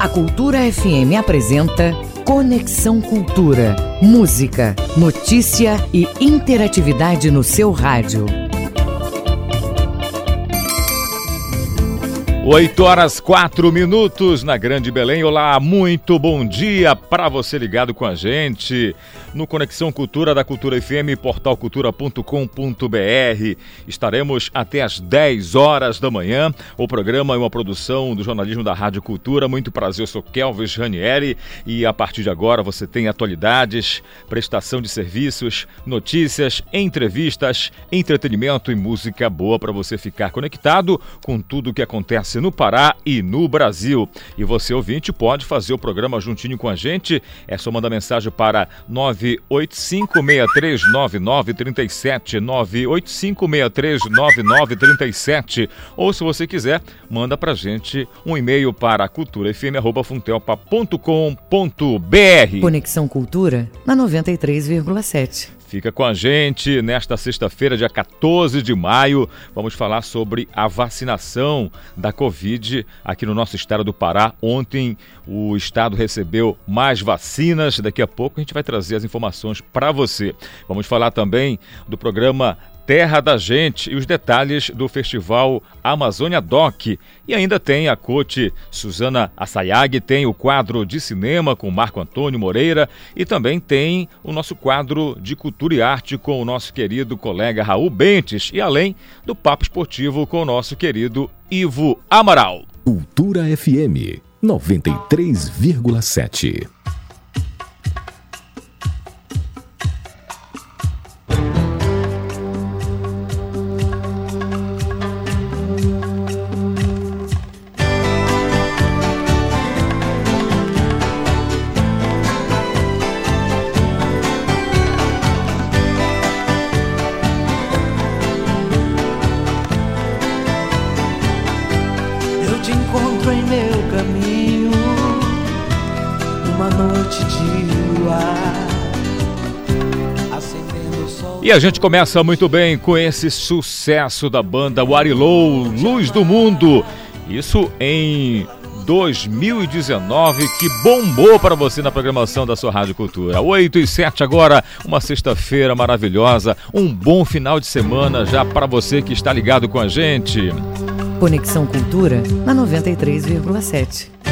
A Cultura FM apresenta Conexão Cultura. Música, notícia e interatividade no seu rádio. 8 horas 4 minutos na Grande Belém. Olá, muito bom dia para você ligado com a gente no Conexão Cultura da Cultura FM, portalcultura.com.br. Estaremos até às 10 horas da manhã. O programa é uma produção do jornalismo da Rádio Cultura. Muito prazer, eu sou Kelvis Ranieri e a partir de agora você tem atualidades, prestação de serviços, notícias, entrevistas, entretenimento e música boa para você ficar conectado com tudo o que acontece no Pará e no Brasil. E você, ouvinte, pode fazer o programa juntinho com a gente. É só mandar mensagem para 9 985639937, 985639937, ou se você quiser, manda pra gente um e-mail para culturafm@funtelpa.com.br. Conexão Cultura na 93,7. Fica com a gente nesta sexta-feira, dia 14 de maio. Vamos falar sobre a vacinação da Covid aqui no nosso estado do Pará. Ontem o estado recebeu mais vacinas. Daqui a pouco a gente vai trazer as informações para você. Vamos falar também do programa Terra da Gente e os detalhes do festival Amazônia Doc. E ainda tem a coach Suzana Assayag, tem o quadro de cinema com Marco Antônio Moreira e também tem o nosso quadro de cultura e arte com o nosso querido colega Raul Bentes e além do papo esportivo com o nosso querido Ivo Amaral. Cultura FM 93,7. E a gente começa muito bem com esse sucesso da banda Warilou, Luz do Mundo. Isso em 2019, que bombou para você na programação da sua Rádio Cultura. 8 e 7 agora, uma sexta-feira maravilhosa, um bom final de semana já para você que está ligado com a gente. Conexão Cultura na 93,7.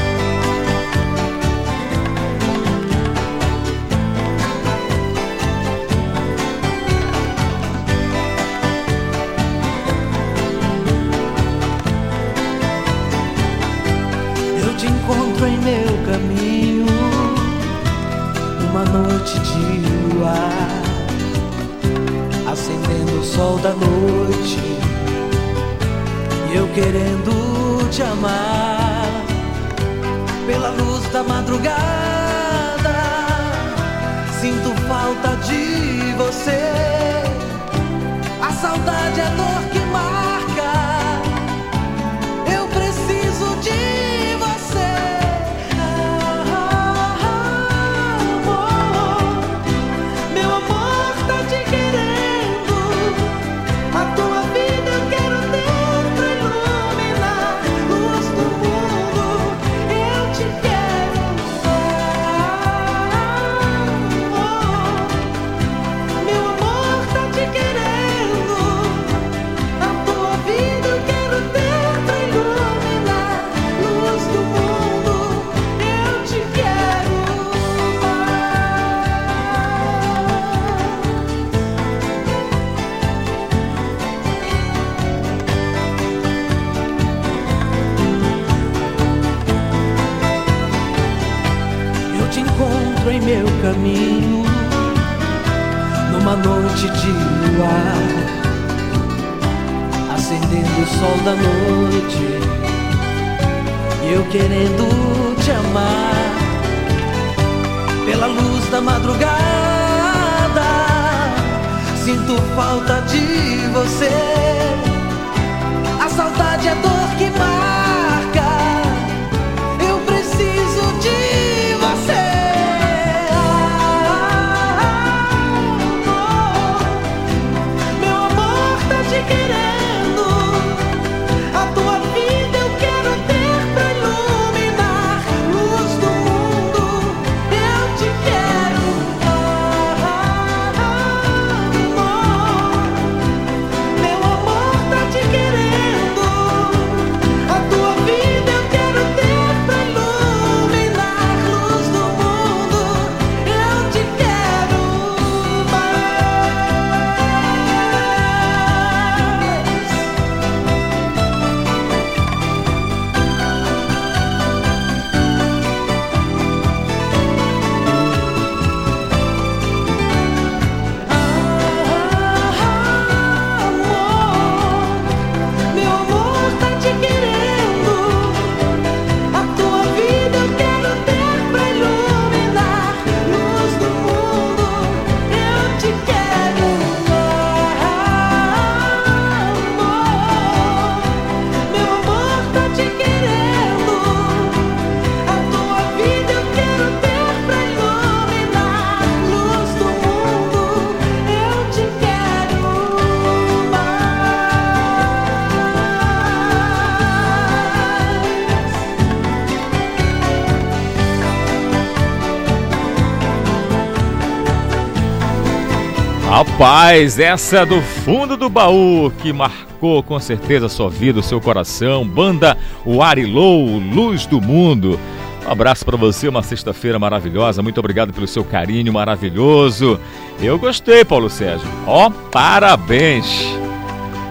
Rapaz, essa do fundo do baú que marcou com certeza sua vida, o seu coração. Banda Warilou, Luz do Mundo. Um abraço para você, uma sexta-feira maravilhosa. Muito obrigado pelo seu carinho maravilhoso. Eu gostei, Paulo Sérgio. Ó, oh, parabéns.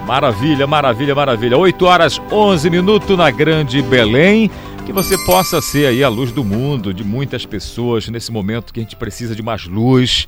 Maravilha, maravilha, maravilha. 8 horas 11 minutos na Grande Belém. Que você possa ser aí a luz do mundo de muitas pessoas nesse momento que a gente precisa de mais luz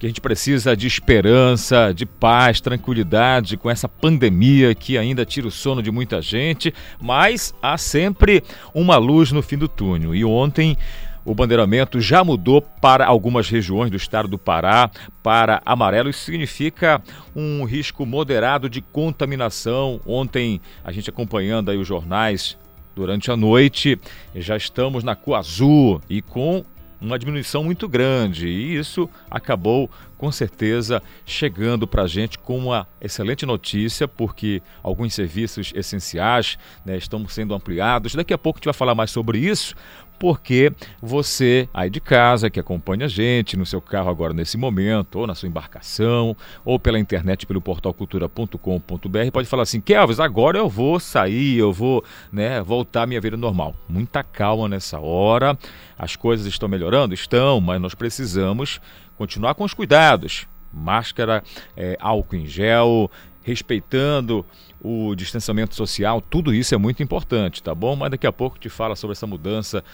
que a gente precisa de esperança, de paz, tranquilidade com essa pandemia que ainda tira o sono de muita gente, mas há sempre uma luz no fim do túnel. E ontem o bandeiramento já mudou para algumas regiões do estado do Pará para amarelo. Isso significa um risco moderado de contaminação. Ontem, a gente acompanhando aí os jornais durante a noite, já estamos na cor azul e com uma diminuição muito grande e isso acabou com certeza chegando para a gente com uma excelente notícia, porque alguns serviços essenciais né, estão sendo ampliados. Daqui a pouco a gente vai falar mais sobre isso, porque você aí de casa que acompanha a gente no seu carro agora nesse momento, ou na sua embarcação, ou pela internet pelo portal cultura.com.br, pode falar assim: Kelvis, agora eu vou sair, eu vou né, voltar à minha vida normal. Muita calma nessa hora, as coisas estão melhorando? Estão, mas nós precisamos continuar com os cuidados. Máscara, é, álcool em gel, respeitando o distanciamento social, tudo isso é muito importante, tá bom? Mas daqui a pouco te fala sobre essa mudança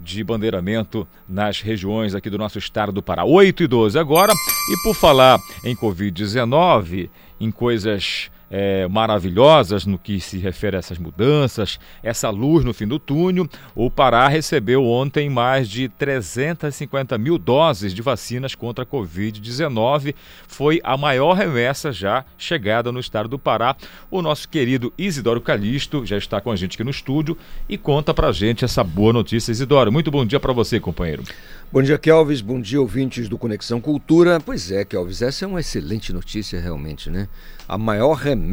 de bandeiramento nas regiões aqui do nosso estado do Pará. 8 e 12 agora. E por falar em Covid-19, em coisas é, maravilhosas no que se refere a essas mudanças, essa luz no fim do túnel. O Pará recebeu ontem mais de 350 mil doses de vacinas contra a Covid-19. Foi a maior remessa já chegada no estado do Pará. O nosso querido Isidoro Calixto já está com a gente aqui no estúdio e conta pra gente essa boa notícia. Isidoro, muito bom dia para você, companheiro. Bom dia, Kelvis. Bom dia, ouvintes do Conexão Cultura. Pois é, Kelvis, essa é uma excelente notícia realmente, né? A maior remessa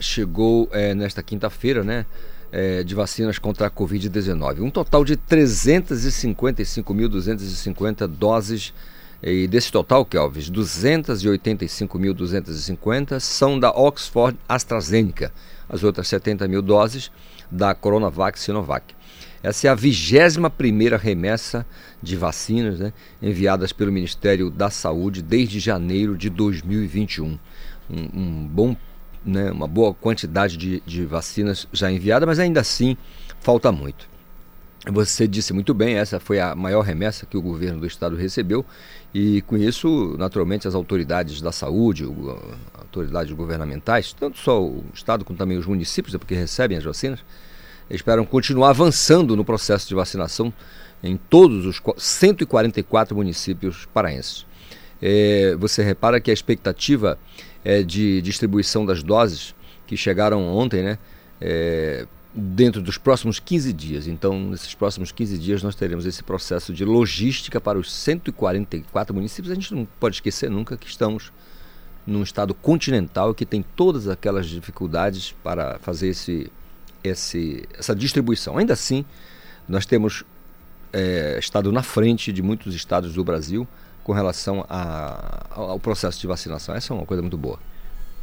chegou é, nesta quinta-feira, né? É, de vacinas contra a Covid-19. Um total de 355.250 doses. E desse total, Kelvis, 285.250 são da Oxford AstraZeneca. As outras 70 mil doses da Coronavac Sinovac. Essa é a 21 primeira remessa de vacinas né, enviadas pelo Ministério da Saúde desde janeiro de 2021. Um, um bom, né, uma boa quantidade de, de vacinas já enviada, mas ainda assim falta muito. Você disse muito bem, essa foi a maior remessa que o governo do estado recebeu e com isso, naturalmente, as autoridades da saúde, autoridades governamentais, tanto só o estado como também os municípios, é porque recebem as vacinas, esperam continuar avançando no processo de vacinação em todos os 144 municípios paraenses. É, você repara que a expectativa é de distribuição das doses que chegaram ontem, né? É, dentro dos próximos 15 dias. Então, nesses próximos 15 dias, nós teremos esse processo de logística para os 144 municípios. A gente não pode esquecer nunca que estamos num estado continental que tem todas aquelas dificuldades para fazer esse esse, essa distribuição. Ainda assim, nós temos é, estado na frente de muitos estados do Brasil com relação a, ao processo de vacinação. Essa é uma coisa muito boa.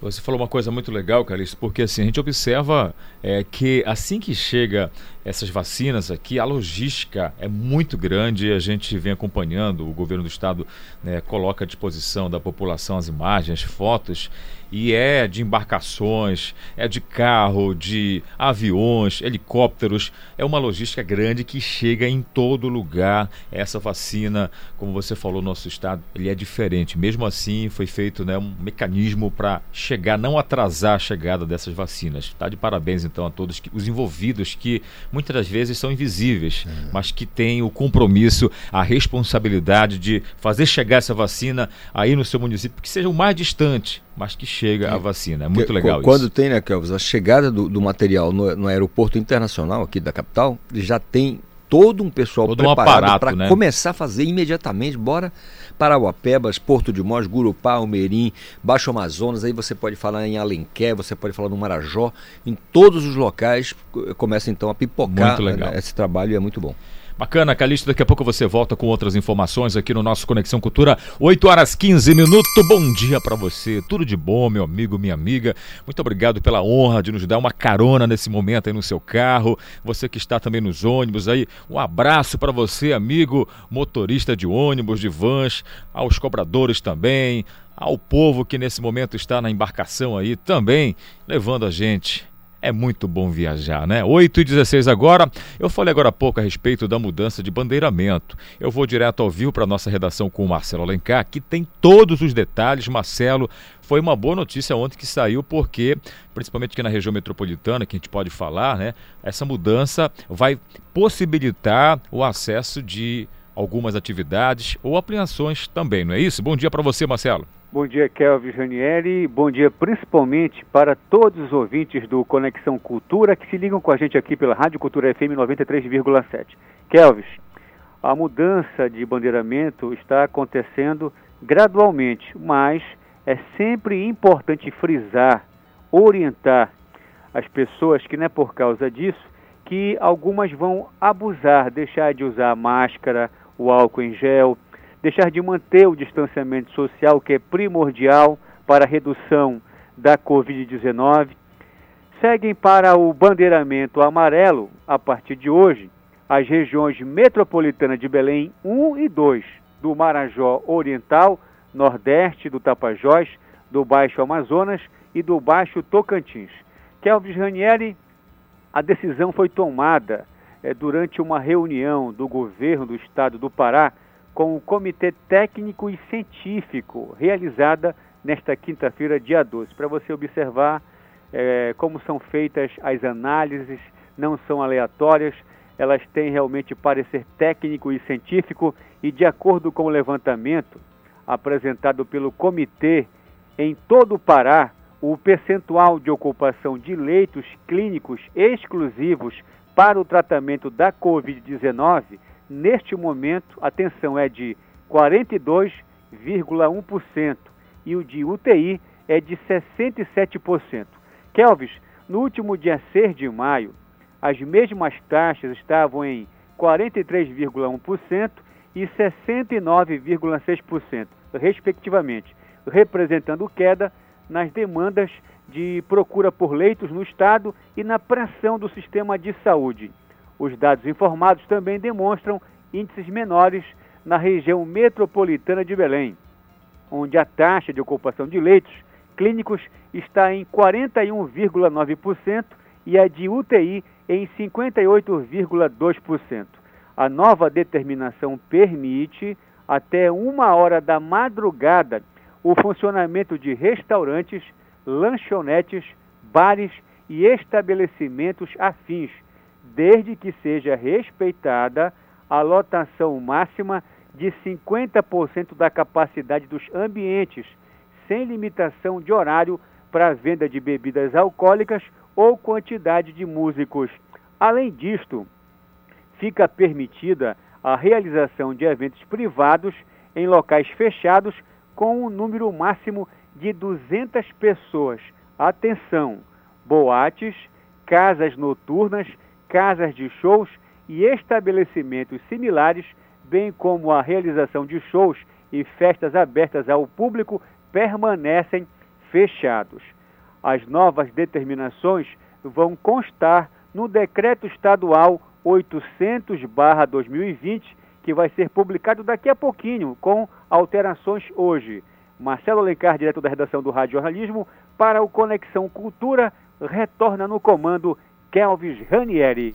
Você falou uma coisa muito legal, Calixto, porque assim, a gente observa é, que assim que chega essas vacinas aqui, a logística é muito grande, a gente vem acompanhando, o governo do estado né, coloca à disposição da população as imagens, fotos, e é de embarcações, é de carro, de aviões, helicópteros. É uma logística grande que chega em todo lugar. Essa vacina, como você falou, nosso estado, ele é diferente. Mesmo assim, foi feito né, um mecanismo para chegar, não atrasar a chegada dessas vacinas. Tá de parabéns então a todos que, os envolvidos que muitas das vezes são invisíveis, é. mas que têm o compromisso, a responsabilidade de fazer chegar essa vacina aí no seu município, que seja o mais distante mas que chega a vacina. É muito que, legal quando isso. Quando tem, né, Kelvis, a chegada do, do material no, no, aeroporto internacional aqui da capital, já tem todo um pessoal todo preparado um para né? começar a fazer imediatamente. Bora para Uapebas, Porto de Mós, Gurupá, Almerim, Baixo Amazonas, aí você pode falar em Alenquer, você pode falar no Marajó, em todos os locais começa então a pipocar. Muito legal. Né, esse trabalho é muito bom. Bacana, Calixto. Daqui a pouco você volta com outras informações aqui no nosso Conexão Cultura. 8 horas 15 minutos. Bom dia para você. Tudo de bom, meu amigo, minha amiga. Muito obrigado pela honra de nos dar uma carona nesse momento aí no seu carro. Você que está também nos ônibus aí, um abraço para você, amigo motorista de ônibus, de vans, aos cobradores também, ao povo que nesse momento está na embarcação aí também, levando a gente é muito bom viajar, né? 8 e 16 agora. Eu falei agora há pouco a respeito da mudança de bandeiramento. Eu vou direto ao vivo para nossa redação com o Marcelo Alencar, que tem todos os detalhes. Marcelo, foi uma boa notícia ontem que saiu, porque, principalmente aqui na região metropolitana, que a gente pode falar, né? Essa mudança vai possibilitar o acesso de algumas atividades ou ampliações também, não é isso? Bom dia para você, Marcelo. Bom dia, Kelvis Ranieri. Bom dia principalmente para todos os ouvintes do Conexão Cultura que se ligam com a gente aqui pela Rádio Cultura FM 93,7. Kelvis, a mudança de bandeiramento está acontecendo gradualmente, mas é sempre importante frisar, orientar as pessoas que não é por causa disso que algumas vão abusar, deixar de usar máscara, o álcool em gel, deixar de manter o distanciamento social, que é primordial para a redução da Covid-19. Seguem para o bandeiramento amarelo, a partir de hoje, as regiões metropolitanas de Belém 1 e 2, do Marajó Oriental, Nordeste do Tapajós, do Baixo Amazonas e do Baixo Tocantins. Kelvis Ranieri, a decisão foi tomada é, durante uma reunião do governo do estado do Pará com o Comitê Técnico e Científico, realizada nesta quinta-feira, dia 12, para você observar é, como são feitas as análises, não são aleatórias, elas têm realmente parecer técnico e científico e de acordo com o levantamento apresentado pelo comitê em todo o Pará, o percentual de ocupação de leitos clínicos exclusivos para o tratamento da Covid-19 neste momento, a tensão é de 42,1% e o de UTI é de 67%. Kelvis, no último dia 6 de maio, as mesmas taxas estavam em 43,1% e 69,6%, respectivamente, representando queda nas demandas de procura por leitos no estado e na pressão do sistema de saúde. Os dados informados também demonstram índices menores na região metropolitana de Belém, onde a taxa de ocupação de leitos clínicos está em 41,9% e a de UTI em 58,2%. A nova determinação permite, até uma hora da madrugada, o funcionamento de restaurantes, lanchonetes, bares e estabelecimentos afins desde que seja respeitada a lotação máxima de 50% da capacidade dos ambientes, sem limitação de horário para a venda de bebidas alcoólicas ou quantidade de músicos. Além disto, fica permitida a realização de eventos privados em locais fechados com um número máximo de 200 pessoas. Atenção! Boates, casas noturnas casas de shows e estabelecimentos similares, bem como a realização de shows e festas abertas ao público, permanecem fechados. As novas determinações vão constar no Decreto Estadual 800-2020, que vai ser publicado daqui a pouquinho, com alterações hoje. Marcelo Alencar, direto da redação do Rádio Jornalismo, para o Conexão Cultura, retorna no comando Kelvis Ranieri.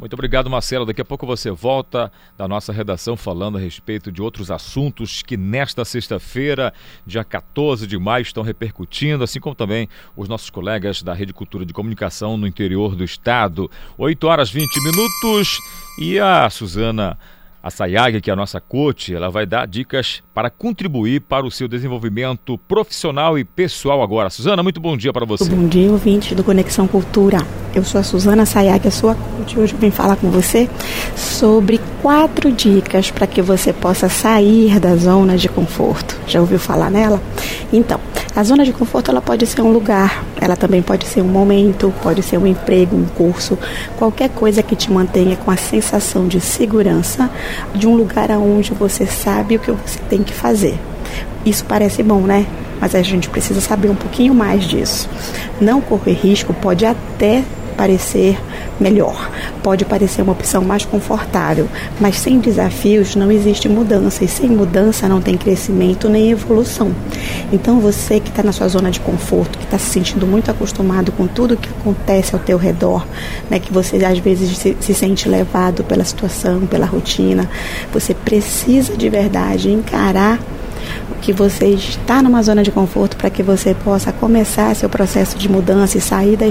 Muito obrigado, Marcelo. Daqui a pouco você volta da nossa redação falando a respeito de outros assuntos que nesta sexta-feira, dia 14 de maio, estão repercutindo, assim como também os nossos colegas da Rede Cultura de Comunicação no interior do estado. 8 horas 20 minutos e a Suzana a Sayag, que é a nossa coach, ela vai dar dicas para contribuir para o seu desenvolvimento profissional e pessoal agora. Suzana, muito bom dia para você. Bom dia, ouvinte do Conexão Cultura. Eu sou a Suzana Sayag, a sua coach. Hoje eu vim falar com você sobre quatro dicas para que você possa sair da zona de conforto. Já ouviu falar nela? Então, A zona de conforto ela pode ser um lugar, ela também pode ser um momento, pode ser um emprego, um curso, qualquer coisa que te mantenha com a sensação de segurança de um lugar aonde você sabe o que você tem que fazer. Isso parece bom, né? Mas a gente precisa saber um pouquinho mais disso. Não correr risco pode até parecer melhor, pode parecer uma opção mais confortável, mas sem desafios não existe mudança e sem mudança não tem crescimento nem evolução. Então você que está na sua zona de conforto, que está se sentindo muito acostumado com tudo que acontece ao teu redor, né, que você às vezes se, se sente levado pela situação, pela rotina, você precisa de verdade encarar que você está numa zona de conforto para que você possa começar seu processo de mudança e sair da,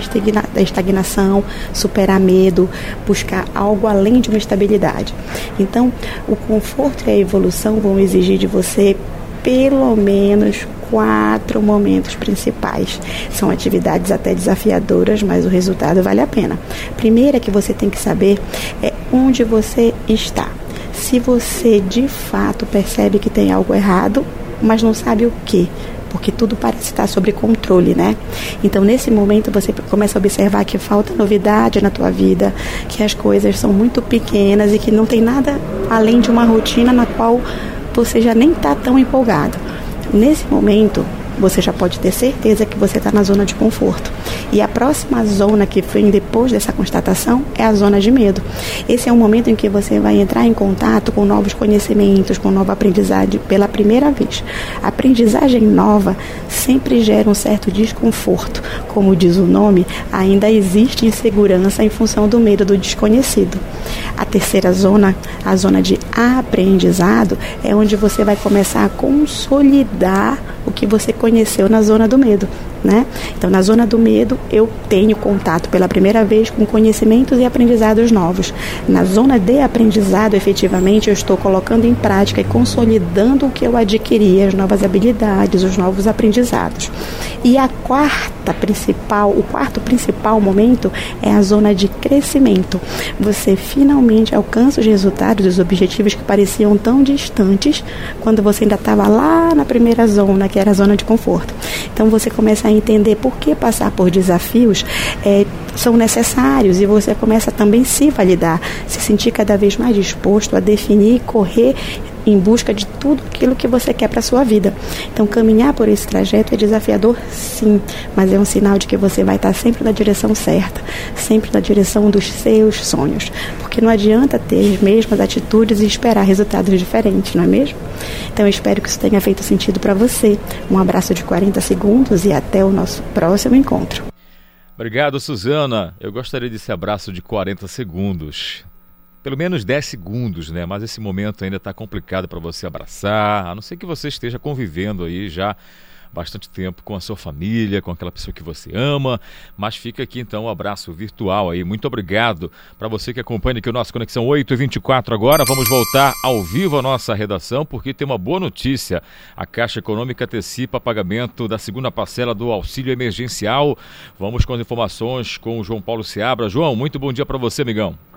da estagnação, superar medo, buscar algo além de uma estabilidade. Então, o conforto e a evolução vão exigir de você pelo menos quatro momentos principais. São atividades até desafiadoras, mas o resultado vale a pena. Primeiro é que você tem que saber é onde você está. Se você de fato percebe que tem algo errado, mas não sabe o que, porque tudo parece estar sob controle, né? Então, nesse momento, você começa a observar que falta novidade na tua vida, que as coisas são muito pequenas e que não tem nada além de uma rotina na qual você já nem está tão empolgado. Nesse momento, você já pode ter certeza que você está na zona de conforto. E a próxima zona que vem depois dessa constatação é a zona de medo. Esse é um momento em que você vai entrar em contato com novos conhecimentos, com nova aprendizagem pela primeira vez. Aprendizagem nova sempre gera um certo desconforto. Como diz o nome, ainda existe insegurança em função do medo do desconhecido. A terceira zona, a zona de aprendizado, é onde você vai começar a consolidar o que você conheceu na zona do medo. Né? Então, na zona do medo, eu tenho contato pela primeira vez com conhecimentos e aprendizados novos. Na zona de aprendizado, efetivamente, eu estou colocando em prática e consolidando o que eu adquiri, as novas habilidades, os novos aprendizados. E a quarta principal, o quarto principal momento é a zona de crescimento. Você finalmente alcança os resultados, os objetivos que pareciam tão distantes quando você ainda estava lá na primeira zona, que era a zona de conforto. Então você começa a entender por que passar por desafios é, são necessários e você começa também a se validar, se sentir cada vez mais disposto a definir correr em busca de tudo aquilo que você quer para a sua vida. Então, caminhar por esse trajeto é desafiador, sim, mas é um sinal de que você vai estar sempre na direção certa, sempre na direção dos seus sonhos. Porque não adianta ter as mesmas atitudes e esperar resultados diferentes, não é mesmo? Então, eu espero que isso tenha feito sentido para você. Um abraço de 40 segundos e até o nosso próximo encontro. Obrigado, Suzana. Eu gostaria desse abraço de 40 segundos pelo menos 10 segundos, né? Mas esse momento ainda está complicado para você abraçar, a não ser que você esteja convivendo aí já bastante tempo com a sua família, com aquela pessoa que você ama. Mas fica aqui então um abraço virtual aí. Muito obrigado para você que acompanha aqui o nosso Conexão 8 e 24 agora. Vamos voltar ao vivo a nossa redação porque tem uma boa notícia. A Caixa Econômica antecipa pagamento da segunda parcela do auxílio emergencial. Vamos com as informações com o João Paulo Seabra. João, muito bom dia para você, amigão.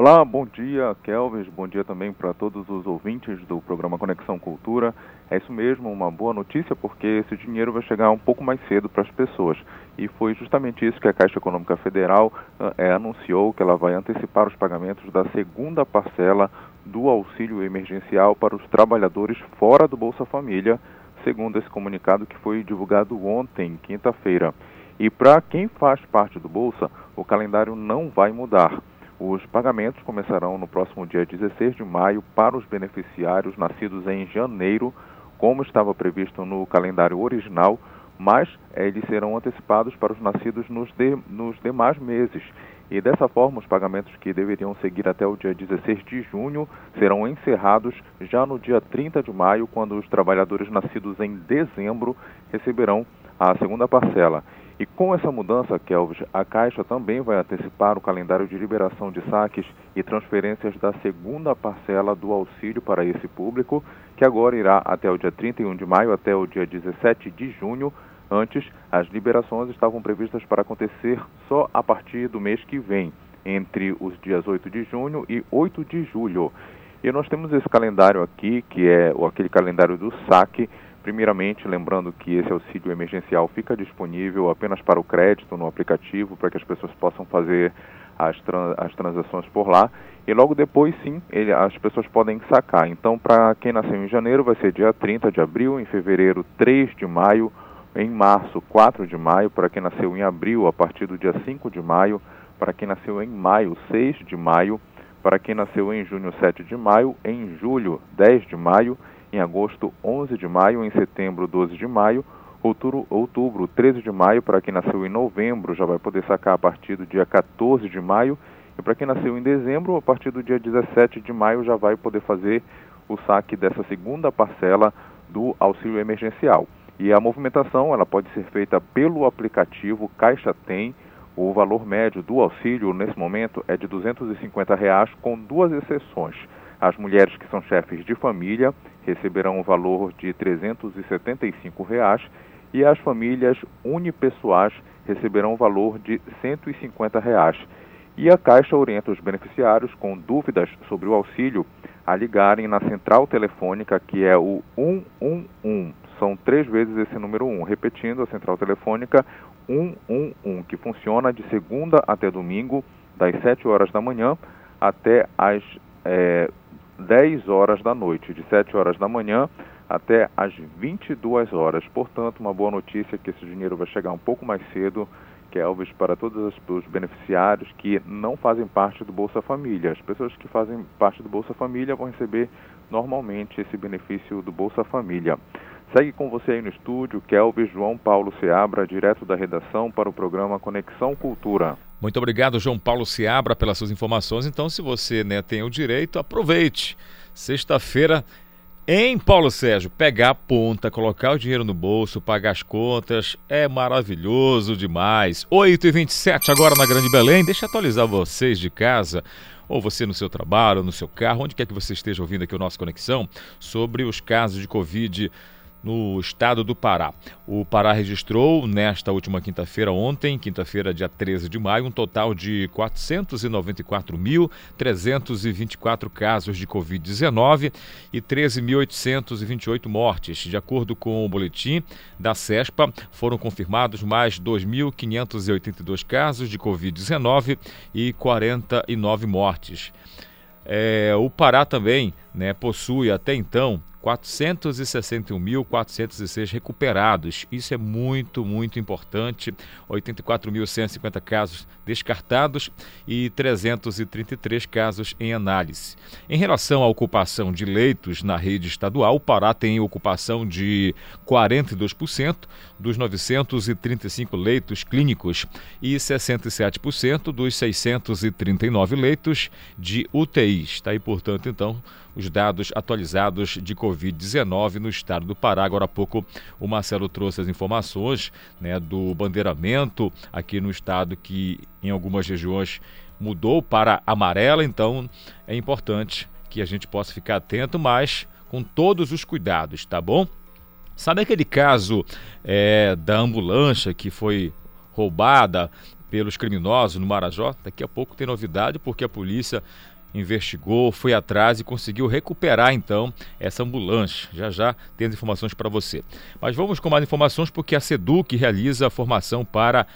Olá, bom dia, Kelvis. Bom dia também para todos os ouvintes do programa Conexão Cultura. É isso mesmo, uma boa notícia, porque esse dinheiro vai chegar um pouco mais cedo para as pessoas. E foi justamente isso que a Caixa Econômica Federal é, anunciou, que ela vai antecipar os pagamentos da segunda parcela do auxílio emergencial para os trabalhadores fora do Bolsa Família, segundo esse comunicado que foi divulgado ontem, quinta-feira. E para quem faz parte do Bolsa, o calendário não vai mudar. Os pagamentos começarão no próximo dia 16 de maio para os beneficiários nascidos em janeiro, como estava previsto no calendário original, mas eh, eles serão antecipados para os nascidos nos, de, nos demais meses. E dessa forma, os pagamentos que deveriam seguir até o dia 16 de junho serão encerrados já no dia 30 de maio, quando os trabalhadores nascidos em dezembro receberão a segunda parcela. E com essa mudança, Kelvis, a Caixa também vai antecipar o calendário de liberação de saques e transferências da segunda parcela do auxílio para esse público, que agora irá até o dia 31 de maio até o dia 17 de junho. Antes, as liberações estavam previstas para acontecer só a partir do mês que vem, entre os dias 8 de junho e 8 de julho. E nós temos esse calendário aqui, que é aquele calendário do saque, Primeiramente, lembrando que esse auxílio emergencial fica disponível apenas para o crédito no aplicativo, para que as pessoas possam fazer as, trans, as transações por lá. E logo depois, sim, ele, as pessoas podem sacar. Então, para quem nasceu em janeiro, vai ser dia 30 de abril, em fevereiro, 3 de maio, em março, 4 de maio, para quem nasceu em abril, a partir do dia 5 de maio, para quem nasceu em maio, 6 de maio, para quem nasceu em junho, 7 de maio, em julho, 10 de maio, em agosto, 11 de maio, em setembro, 12 de maio, outubro, outubro 13 de maio, para quem nasceu em novembro, já vai poder sacar a partir do dia 14 de maio, e para quem nasceu em dezembro, a partir do dia 17 de maio, já vai poder fazer o saque dessa segunda parcela do auxílio emergencial. E a movimentação ela pode ser feita pelo aplicativo Caixa Tem. O valor médio do auxílio nesse momento é de 250 reais, com duas exceções. As mulheres que são chefes de família receberão o valor de 375 reais, e as famílias unipessoais receberão o valor de 150 reais. E a Caixa orienta os beneficiários com dúvidas sobre o auxílio a ligarem na central telefônica que é o 111 são três vezes esse número 1. Repetindo, a central telefônica 111, que funciona de segunda até domingo, das 7 horas da manhã até as é, 10 horas da noite, de 7 horas da manhã até as 22 horas. Portanto, uma boa notícia que esse dinheiro vai chegar um pouco mais cedo, que é para todos os beneficiários que não fazem parte do Bolsa Família. As pessoas que fazem parte do Bolsa Família vão receber normalmente esse benefício do Bolsa Família. Segue com você aí no estúdio, Kelvis João Paulo Seabra, direto da redação para o programa Conexão Cultura. Muito obrigado, João Paulo Seabra, pelas suas informações. Então, se você né, tem o direito, aproveite. Sexta-feira em Paulo Sérgio, pegar a ponta, colocar o dinheiro no bolso, pagar as contas, é maravilhoso demais. 8h27 agora na Grande Belém. Deixa eu atualizar vocês de casa, ou você no seu trabalho, no seu carro, onde quer que você esteja ouvindo aqui o nosso Conexão, sobre os casos de Covid no estado do Pará. O Pará registrou nesta última quinta-feira, ontem, quinta-feira, dia 13 de maio, um total de 494.324 casos de Covid-19 e 13.828 mortes. De acordo com o boletim da CESPA, foram confirmados mais 2.582 casos de Covid-19 e 49 mortes. É, o Pará também né, possui até então 461.406 recuperados. Isso é muito, muito importante. 84.150 casos descartados e 333 casos em análise. Em relação à ocupação de leitos na rede estadual, o Pará tem ocupação de 42% dos 935 leitos clínicos e 67% dos 639 leitos de UTIs. Está aí, portanto, então, os dados atualizados de Covid-19 no estado do Pará. Agora há pouco o Marcelo trouxe as informações né, do bandeiramento aqui no estado que em algumas regiões mudou para amarela, então é importante que a gente possa ficar atento, mas com todos os cuidados, tá bom? Sabe aquele caso é, da ambulância que foi roubada pelos criminosos no Marajó? Daqui a pouco tem novidade porque a polícia investigou, foi atrás e conseguiu recuperar então essa ambulância. Já já tem as informações para você. Mas vamos com mais informações porque a SEDUC realiza a formação para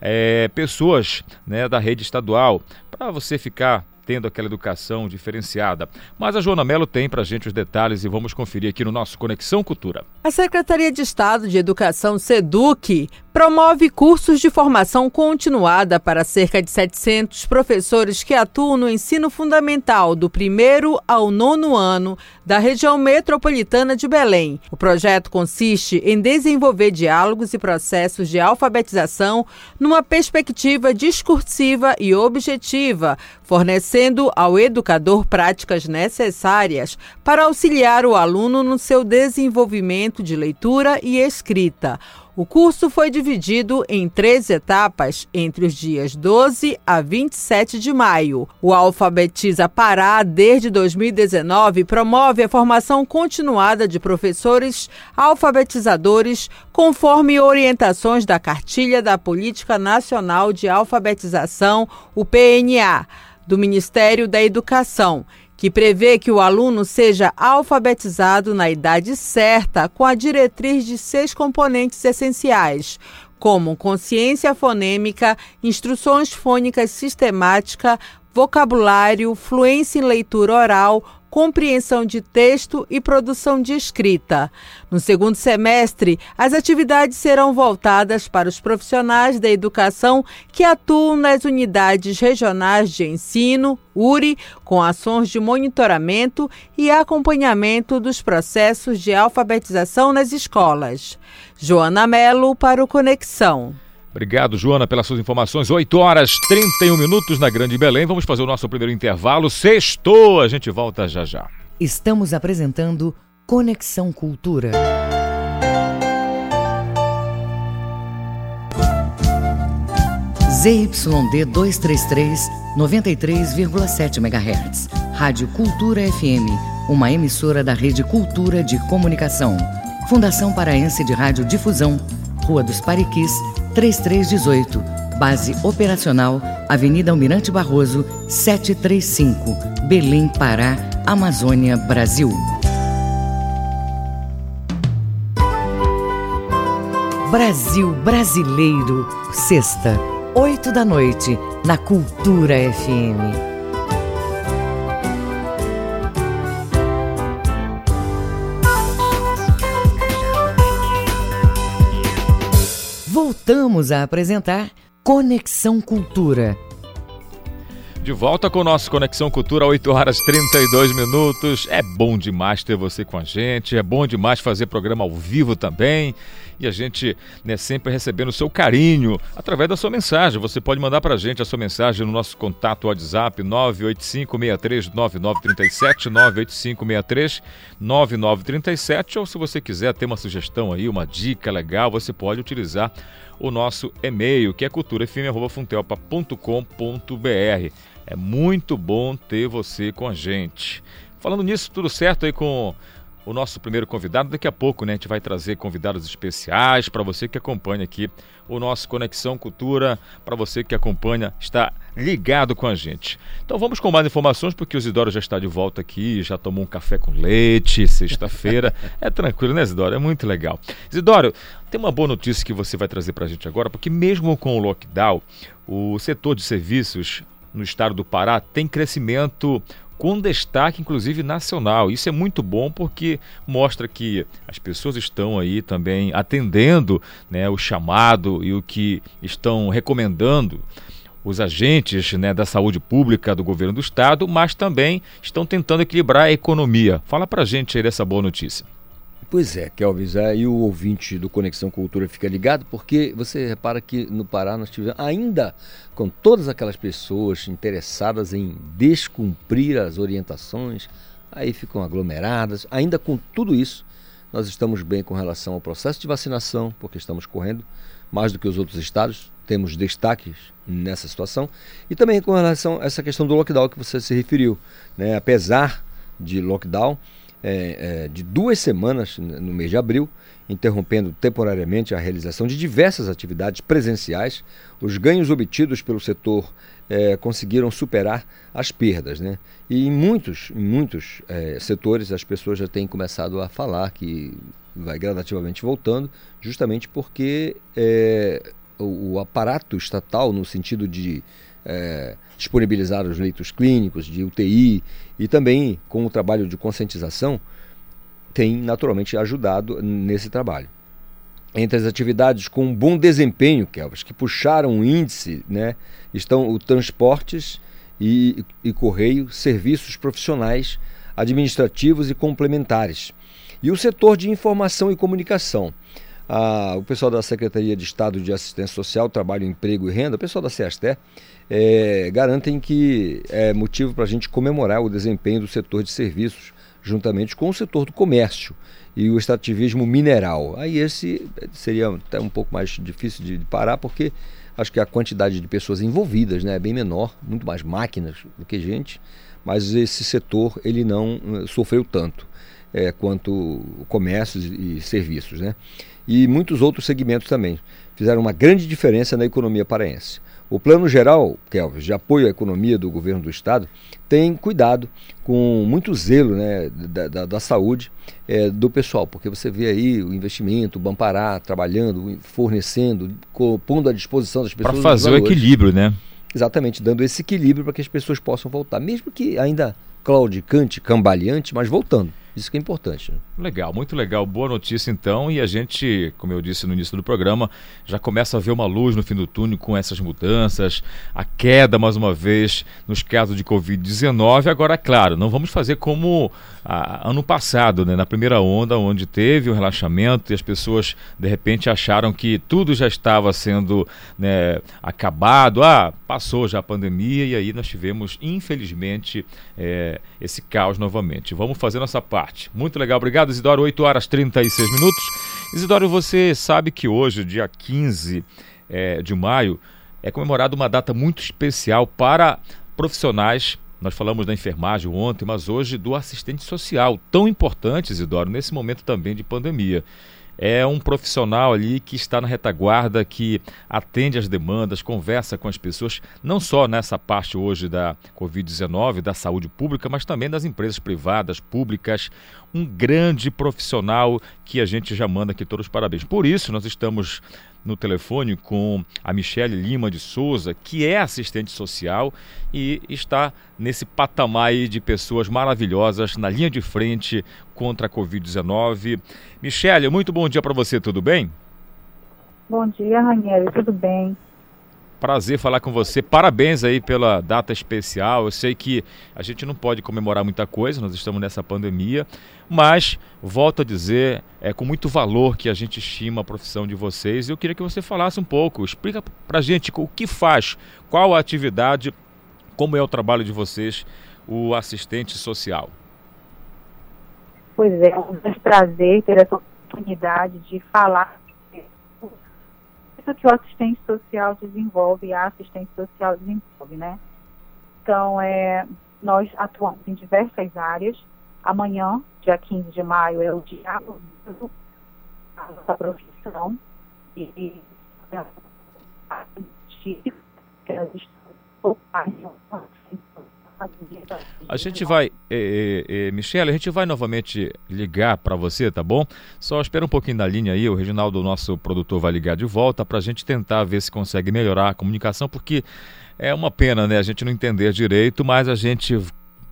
é, pessoas né, da rede estadual, para você ficar tendo aquela educação diferenciada. Mas a Joana Mello tem para a gente os detalhes e vamos conferir aqui no nosso Conexão Cultura. A Secretaria de Estado de Educação, SEDUC, promove cursos de formação continuada para cerca de 700 professores que atuam no ensino fundamental do primeiro ao nono ano da região metropolitana de Belém. O projeto consiste em desenvolver diálogos e processos de alfabetização numa perspectiva discursiva e objetiva, fornecendo ao educador práticas necessárias para auxiliar o aluno no seu desenvolvimento de leitura e escrita. O curso foi dividido em três etapas entre os dias 12 a 27 de maio. O Alfabetiza Pará, desde 2019, promove a formação continuada de professores alfabetizadores conforme orientações da Cartilha da Política Nacional de Alfabetização, o PNA, do Ministério da Educação que prevê que o aluno seja alfabetizado na idade certa com a diretriz de seis componentes essenciais, como consciência fonêmica, instruções fônicas sistemática, vocabulário, fluência em leitura oral, compreensão de texto e produção de escrita. No segundo semestre, as atividades serão voltadas para os profissionais da educação que atuam nas unidades regionais de ensino, URI, com ações de monitoramento e acompanhamento dos processos de alfabetização nas escolas. Joana Melo para o Conexão. Obrigado, Joana, pelas suas informações. 8 horas 31 minutos na Grande Belém. Vamos fazer o nosso primeiro intervalo. Sextou, a gente volta já já. Estamos apresentando Conexão Cultura. ZYD 233, 93,7 MHz. Rádio Cultura FM, uma emissora da Rede Cultura de Comunicação. Fundação Paraense de Rádio Difusão, Rua dos Pariquis, 3318. Base operacional, Avenida Almirante Barroso, 735, Belém, Pará, Amazônia, Brasil. Brasil Brasileiro, sexta, oito da noite, na Cultura FM. Voltamos a apresentar Conexão Cultura. De volta com o nosso Conexão Cultura, 8 horas 32 minutos. É bom demais ter você com a gente, é bom demais fazer programa ao vivo também. E a gente né, sempre recebendo o seu carinho através da sua mensagem. Você pode mandar para a gente a sua mensagem no nosso contato WhatsApp 985639937, 985639937. Ou se você quiser ter uma sugestão aí, uma dica legal, você pode utilizar o nosso e-mail, que é culturafm.funtelpa.com.br. É muito bom ter você com a gente. Falando nisso, tudo certo aí com o nosso primeiro convidado. Daqui a pouco, né, a gente vai trazer convidados especiais para você que acompanha aqui o nosso Conexão Cultura, para você que acompanha, está ligado com a gente. Então vamos com mais informações, porque o Isidoro já está de volta aqui, já tomou um café com leite, sexta-feira. é tranquilo, né, Isidoro? É muito legal. Isidoro, tem uma boa notícia que você vai trazer para a gente agora, porque mesmo com o lockdown, o setor de serviços no estado do Pará tem crescimento com destaque inclusive nacional. Isso é muito bom porque mostra que as pessoas estão aí também atendendo né, o chamado e o que estão recomendando os agentes né, da saúde pública do governo do estado, mas também estão tentando equilibrar a economia. Fala para gente aí dessa boa notícia. Pois é, Kelvis, aí o ouvinte do Conexão Cultura fica ligado, porque você repara que no Pará nós tivemos, ainda com todas aquelas pessoas interessadas em descumprir as orientações, aí ficam aglomeradas, ainda com tudo isso, nós estamos bem com relação ao processo de vacinação, porque estamos correndo mais do que os outros estados, temos destaques nessa situação, e também com relação a essa questão do lockdown que você se referiu, né? apesar de lockdown, é, é, de duas semanas no mês de abril, interrompendo temporariamente a realização de diversas atividades presenciais. Os ganhos obtidos pelo setor é, conseguiram superar as perdas. Né? E em muitos, em muitos é, setores as pessoas já têm começado a falar que vai gradativamente voltando, justamente porque é, o, o aparato estatal, no sentido de é, disponibilizar os leitos clínicos de UTI e também com o trabalho de conscientização, tem naturalmente ajudado nesse trabalho. Entre as atividades com bom desempenho, Kelvas, que puxaram o índice, né, estão o transportes e, e correio, serviços profissionais, administrativos e complementares. E o setor de informação e comunicação. Ah, o pessoal da Secretaria de Estado de Assistência Social, Trabalho, Emprego e Renda, o pessoal da CESTE, é, garantem que é motivo para a gente comemorar o desempenho do setor de serviços, juntamente com o setor do comércio e o extrativismo mineral. Aí esse seria até um pouco mais difícil de parar, porque acho que a quantidade de pessoas envolvidas né, é bem menor, muito mais máquinas do que gente, mas esse setor ele não eh, sofreu tanto é, quanto comércios e serviços. Né? E muitos outros segmentos também fizeram uma grande diferença na economia paraense. O Plano Geral, Kelvis, de apoio à economia do governo do Estado, tem cuidado com muito zelo né, da, da, da saúde é, do pessoal, porque você vê aí o investimento, o Bampará trabalhando, fornecendo, pondo à disposição das pessoas. Para fazer o equilíbrio, né? Exatamente, dando esse equilíbrio para que as pessoas possam voltar, mesmo que ainda claudicante, cambaleante, mas voltando. Isso que é importante. Né? Legal, muito legal. Boa notícia então. E a gente, como eu disse no início do programa, já começa a ver uma luz no fim do túnel com essas mudanças, a queda mais uma vez nos casos de Covid-19. Agora, claro, não vamos fazer como a, ano passado, né, na primeira onda, onde teve o um relaxamento e as pessoas de repente acharam que tudo já estava sendo né, acabado. Ah, passou já a pandemia e aí nós tivemos, infelizmente, é, esse caos novamente. Vamos fazer nossa parte. Muito legal, obrigado, Isidoro. 8 horas 36 minutos. Isidoro, você sabe que hoje, dia 15 é, de maio, é comemorada uma data muito especial para profissionais. Nós falamos da enfermagem ontem, mas hoje do assistente social, tão importante, Isidoro, nesse momento também de pandemia é um profissional ali que está na retaguarda, que atende às demandas, conversa com as pessoas, não só nessa parte hoje da Covid-19, da saúde pública, mas também das empresas privadas, públicas. Um grande profissional que a gente já manda aqui todos os parabéns. Por isso, nós estamos no telefone com a Michele Lima de Souza, que é assistente social e está nesse patamar de pessoas maravilhosas na linha de frente contra a Covid-19. Michele, muito bom dia para você, tudo bem? Bom dia, Ranieri, tudo bem? Prazer falar com você. Parabéns aí pela data especial. Eu sei que a gente não pode comemorar muita coisa, nós estamos nessa pandemia, mas volto a dizer, é com muito valor que a gente estima a profissão de vocês. Eu queria que você falasse um pouco, explica pra gente o que faz, qual a atividade, como é o trabalho de vocês, o assistente social. Pois é, é um grande prazer ter essa oportunidade de falar isso que o assistente social desenvolve, a assistente social desenvolve, né? Então, é, nós atuamos em diversas áreas. Amanhã, dia 15 de maio, é o dia do nossa profissão e a gente vai, eh, eh, Michele, a gente vai novamente ligar para você, tá bom? Só espera um pouquinho na linha aí, o Reginaldo, nosso produtor, vai ligar de volta para a gente tentar ver se consegue melhorar a comunicação, porque é uma pena, né, a gente não entender direito, mas a gente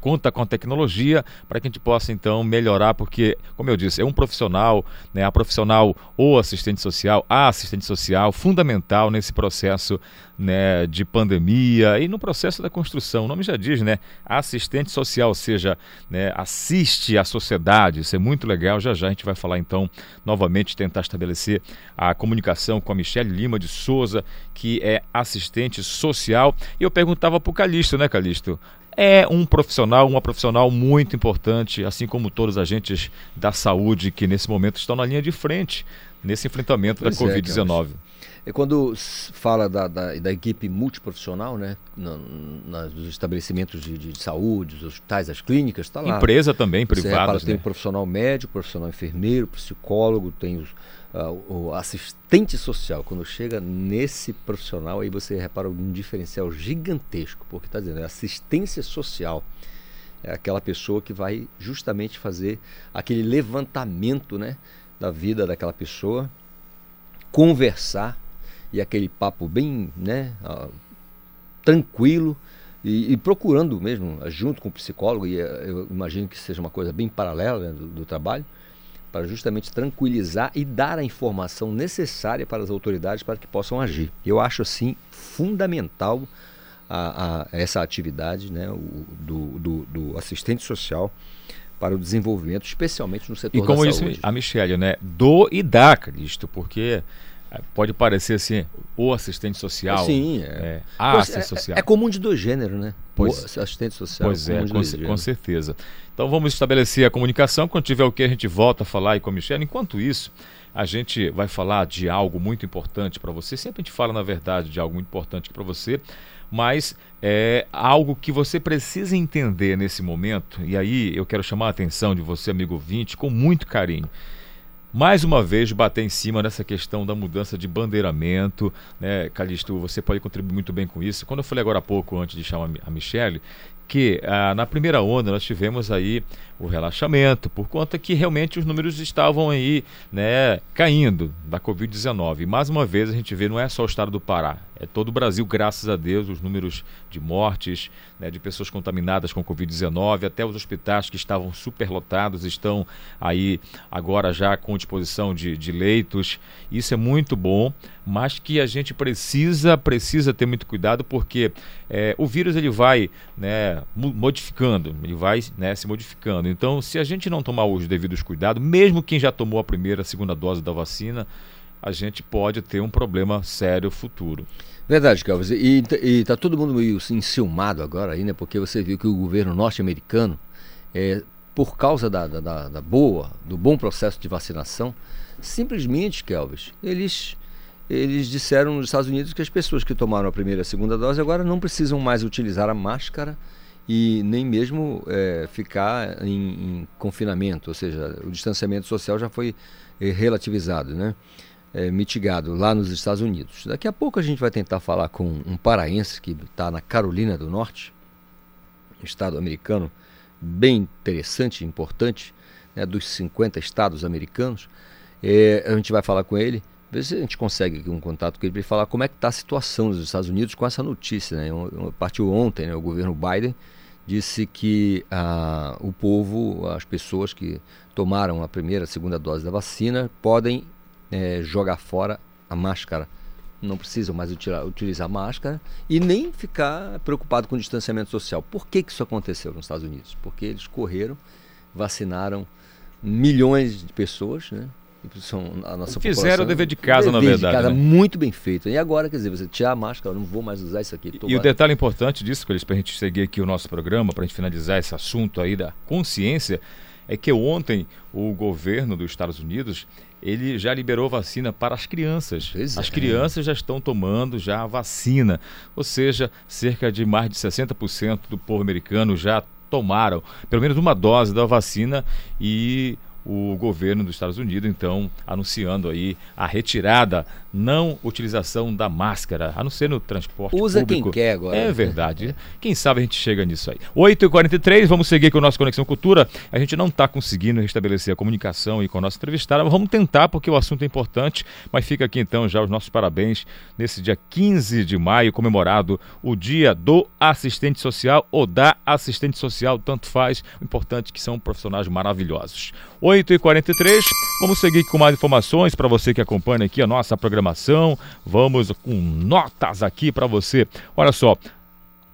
conta com a tecnologia para que a gente possa então melhorar, porque, como eu disse, é um profissional, né, a profissional ou assistente social, a assistente social, fundamental nesse processo né, de pandemia e no processo da construção. O nome já diz, né? Assistente social, ou seja, né, assiste à sociedade. Isso é muito legal. Já já a gente vai falar então novamente, tentar estabelecer a comunicação com a Michelle Lima de Souza, que é assistente social. E eu perguntava para o Calixto, né, Calixto? É um profissional, uma profissional muito importante, assim como todos os agentes da saúde que nesse momento estão na linha de frente nesse enfrentamento pois da é, Covid-19. É, quando fala da, da, da, equipe multiprofissional, né, nos estabelecimentos de, de, saúde, os hospitais, as clínicas, está lá. Empresa também, privada. Né? Tem o profissional médico, profissional enfermeiro, psicólogo, tem os, o assistente social. Quando chega nesse profissional, aí você repara um diferencial gigantesco, porque está dizendo, é assistência social. É aquela pessoa que vai justamente fazer aquele levantamento né, da vida daquela pessoa, conversar e aquele papo bem né, uh, tranquilo e, e, procurando mesmo, junto com o psicólogo, e eh, eu imagino que seja uma coisa bem paralela né, do, do trabalho, para justamente tranquilizar e dar a informação necessária para as autoridades para que possam agir. Eu acho assim fundamental a, a essa atividade né, o, do, do, do, assistente social para o desenvolvimento, especialmente no setor e como da disse saúde. a Michelle, né, do e da, Cristo, porque é, pode parecer assim, o assistente social. Sim, é. é a pois assistente é, social. É, comum de dois gêneros, né? Pois, o assistente social. Pois é, com, com, certeza. Então vamos estabelecer a comunicação. Quando tiver o que, a gente volta a falar aí com a Michelle. Enquanto isso, a gente vai falar de algo muito importante para você. Sempre a gente fala, na verdade, de algo muito importante para você, mas é algo que você precisa entender nesse momento. E aí eu quero chamar a atenção de você, amigo ouvinte, com muito carinho mais uma vez bater em cima dessa questão da mudança de bandeiramento. Né? Calixto, você pode contribuir muito bem com isso. Quando eu falei agora há pouco, antes de chamar a Michelle, que ah, na primeira onda nós tivemos aí o relaxamento, por conta que realmente os números estavam aí né, caindo da Covid-19. Mais uma vez a gente vê, não é só o estado do Pará, é todo o Brasil, graças a Deus, os números de mortes, né, de pessoas contaminadas com Covid-19, até os hospitais que estavam superlotados estão aí agora já com disposição de, de leitos. Isso é muito bom, mas que a gente precisa, precisa ter muito cuidado, porque é, o vírus ele vai né, modificando, ele vai né, se modificando. Então, se a gente não tomar os devidos cuidados, mesmo quem já tomou a primeira, a segunda dose da vacina, a gente pode ter um problema sério futuro. Verdade, Calves. E, está todo mundo meio enciumado agora aí, né? Porque você viu que o governo norte-americano, é, por causa da, da, da, boa, do bom processo de vacinação, simplesmente, Kelvis, eles, eles disseram nos Estados Unidos que as pessoas que tomaram a primeira e a segunda dose agora não precisam mais utilizar a máscara e nem mesmo é, ficar em, em, confinamento, ou seja, o distanciamento social já foi é, relativizado, né? É, mitigado lá nos Estados Unidos. Daqui a pouco a gente vai tentar falar com um paraense que está na Carolina do Norte, estado americano bem interessante, importante, né, dos 50 estados americanos. É, a gente vai falar com ele, ver se a gente consegue um contato com ele para falar como é que está a situação nos Estados Unidos com essa notícia. Né? Partiu ontem, né, o governo Biden disse que ah, o povo, as pessoas que tomaram a primeira, a segunda dose da vacina, podem é, jogar fora a máscara. Não precisam mais utilizar, utilizar máscara e nem ficar preocupado com o distanciamento social. Por que, que isso aconteceu nos Estados Unidos? Porque eles correram, vacinaram milhões de pessoas, né? São a nossa Fizeram o dever de casa, dever na verdade. De casa, né? muito bem feito. E agora, quer dizer, você tirar a máscara, eu não vou mais usar isso aqui. E, e o detalhe importante disso, para a gente seguir aqui o nosso programa, para a gente finalizar esse assunto aí da consciência, é que ontem o governo dos Estados Unidos ele já liberou vacina para as crianças. Pois as é. crianças já estão tomando já a vacina, ou seja, cerca de mais de 60% do povo americano já tomaram pelo menos uma dose da vacina e o governo dos Estados Unidos, então, anunciando aí a retirada, não utilização da máscara, a não ser no transporte Usa público. quem quer agora. É verdade. Quem sabe a gente chega nisso aí. 8h43, vamos seguir com o nosso Conexão Cultura. A gente não está conseguindo restabelecer a comunicação e com a nossa entrevistada, mas vamos tentar porque o assunto é importante. Mas fica aqui então já os nossos parabéns nesse dia 15 de maio, comemorado o dia do assistente social ou da assistente social, tanto faz. O importante é que são profissionais maravilhosos. 8h43, vamos seguir com mais informações para você que acompanha aqui a nossa programação. Vamos com notas aqui para você. Olha só,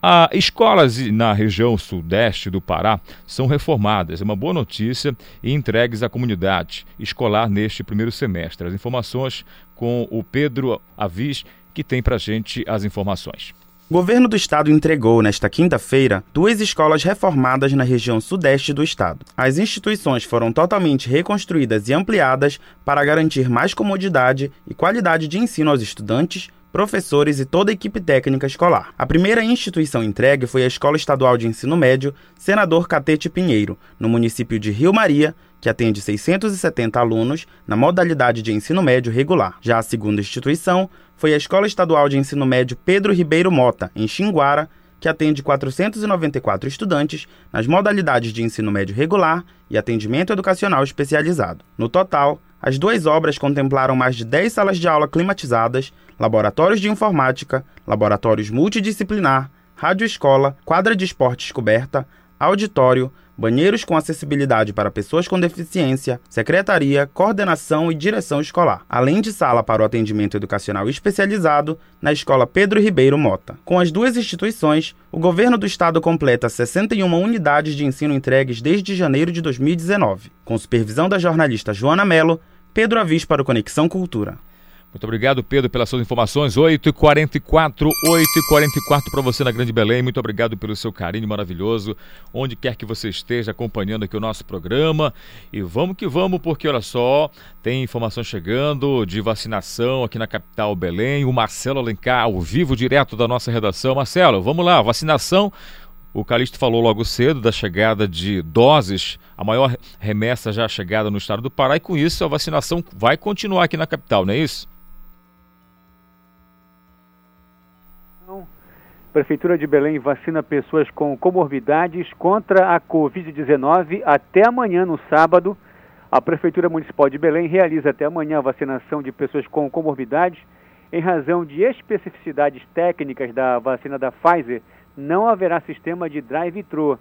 as escolas na região sudeste do Pará são reformadas, é uma boa notícia, e entregues à comunidade escolar neste primeiro semestre. As informações com o Pedro Avis, que tem para gente as informações. O governo do estado entregou, nesta quinta-feira, duas escolas reformadas na região sudeste do estado. As instituições foram totalmente reconstruídas e ampliadas para garantir mais comodidade e qualidade de ensino aos estudantes, professores e toda a equipe técnica escolar. A primeira instituição entregue foi a Escola Estadual de Ensino Médio Senador Catete Pinheiro, no município de Rio Maria, que atende 670 alunos na modalidade de ensino médio regular. Já a segunda instituição foi a Escola Estadual de Ensino Médio Pedro Ribeiro Mota, em Xinguara, que atende 494 estudantes nas modalidades de ensino médio regular e atendimento educacional especializado. No total, as duas obras contemplaram mais de 10 salas de aula climatizadas, laboratórios de informática, laboratórios multidisciplinar, rádio-escola, quadra de esportes coberta, auditório, banheiros com acessibilidade para pessoas com deficiência, secretaria, coordenação e direção escolar, além de sala para o atendimento educacional especializado na Escola Pedro Ribeiro Mota. Com as duas instituições, o governo do estado completa 61 unidades de ensino entregues desde janeiro de 2019. Com supervisão da jornalista Joana Mello, Pedro Avis para o Conexão Cultura. Muito obrigado, Pedro, pelas suas informações. 8h44, 8h44 para você na Grande Belém. Muito obrigado pelo seu carinho maravilhoso, onde quer que você esteja acompanhando aqui o nosso programa. E vamos que vamos, porque olha só, tem informação chegando de vacinação aqui na capital Belém. O Marcelo Alencar, ao vivo, direto da nossa redação. Marcelo, vamos lá, vacinação O Calixto falou logo cedo da chegada de doses, a maior remessa já chegada no estado do Pará, e com isso a vacinação vai continuar aqui na capital, não é isso? Prefeitura de Belém vacina pessoas com comorbidades contra a Covid-19 até amanhã, no sábado. A Prefeitura Municipal de Belém realiza até amanhã a vacinação de pessoas com comorbidades. Em razão de especificidades técnicas da vacina da Pfizer, não haverá sistema de drive-thru.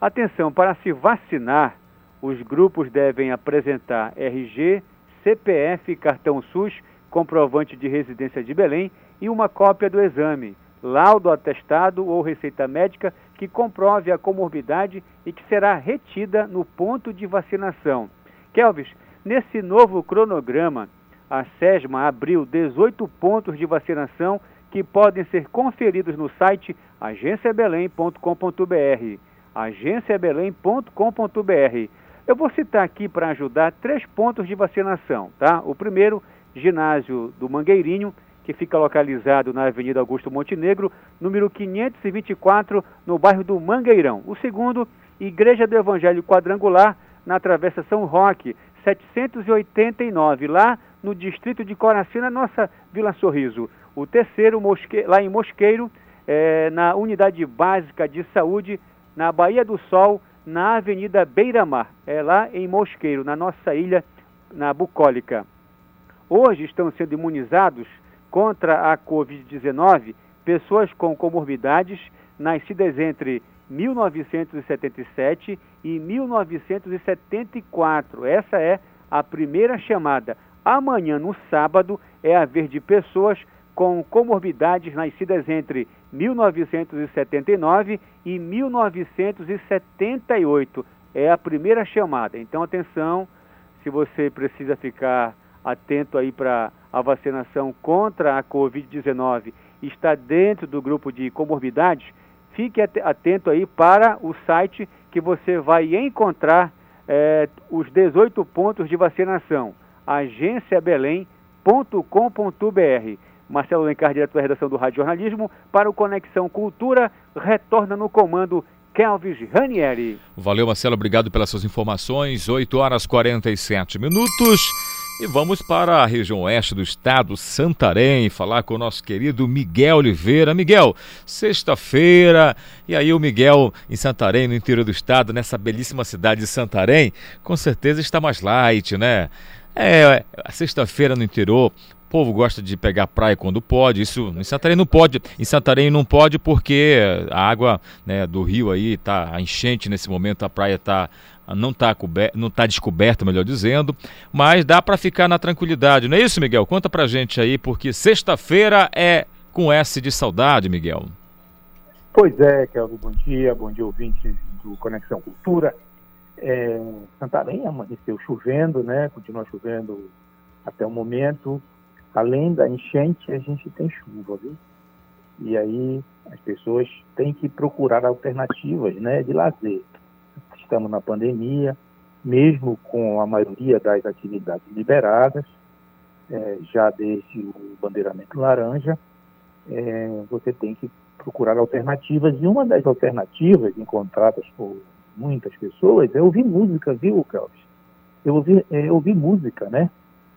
Atenção, para se vacinar, os grupos devem apresentar RG, CPF, cartão SUS, comprovante de residência de Belém e uma cópia do exame laudo atestado ou receita médica que comprove a comorbidade e que será retida no ponto de vacinação. Kelvis, nesse novo cronograma, a SESMA abriu 18 pontos de vacinação que podem ser conferidos no site agenciabelém.com.br. agenciabelém.com.br. Eu vou citar aqui para ajudar três pontos de vacinação, tá? O primeiro, ginásio do Mangueirinho, que fica localizado na Avenida Augusto Montenegro, número 524, no bairro do Mangueirão. O segundo, Igreja do Evangelho Quadrangular, na Travessa São Roque, 789, lá no distrito de Coracina, nossa Vila Sorriso. O terceiro, lá em Mosqueiro, é, na Unidade Básica de Saúde, na Bahia do Sol, na Avenida Beira-Mar, é lá em Mosqueiro, na nossa ilha, na Bucólica. Hoje estão sendo imunizados contra a Covid-19 pessoas com comorbidades nascidas entre 1977 e 1974. Essa é a primeira chamada. Amanhã, no sábado, é a vez de pessoas com comorbidades nascidas entre 1979 e 1978. É a primeira chamada. Então, atenção, se você precisa ficar atento aí para a vacinação contra a Covid-19 está dentro do grupo de comorbidades, fique atento aí para o site que você vai encontrar é, os 18 pontos de vacinação, agenciabelém.com.br. Marcelo Lencar, direto da redação do Rádio Jornalismo, para o Conexão Cultura, retorna no comando Kelvis Ranieri. Valeu, Marcelo, obrigado pelas suas informações. 8 horas 47 minutos. E vamos para a região oeste do estado, Santarém, falar com o nosso querido Miguel Oliveira. Miguel, sexta-feira, e aí o Miguel em Santarém, no interior do estado, nessa belíssima cidade de Santarém, com certeza está mais light, né? É, sexta-feira no interior, o povo gosta de pegar praia quando pode. Isso em Santarém não pode. Em Santarém não pode porque a água né, do rio aí tá a enchente nesse momento, a praia tá não está não tá descoberta, melhor dizendo, mas dá para ficar na tranquilidade, não é isso, Miguel? Conta pra gente aí, porque sexta-feira é com S de saudade, Miguel. Pois é, Kelvin, bom dia, bom dia ouvintes do Conexão Cultura. É, Santarém amanheceu chovendo, né? Continua chovendo até o momento. Além da enchente, a gente tem chuva, viu? E aí as pessoas têm que procurar alternativas, né, de lazer estamos na pandemia, mesmo com a maioria das atividades liberadas, é, já desde o bandeiramento laranja, é, você tem que procurar alternativas. E uma das alternativas encontradas por muitas pessoas é ouvir música, viu, Kelvis? Eu ouvi, é, ouvir música, né?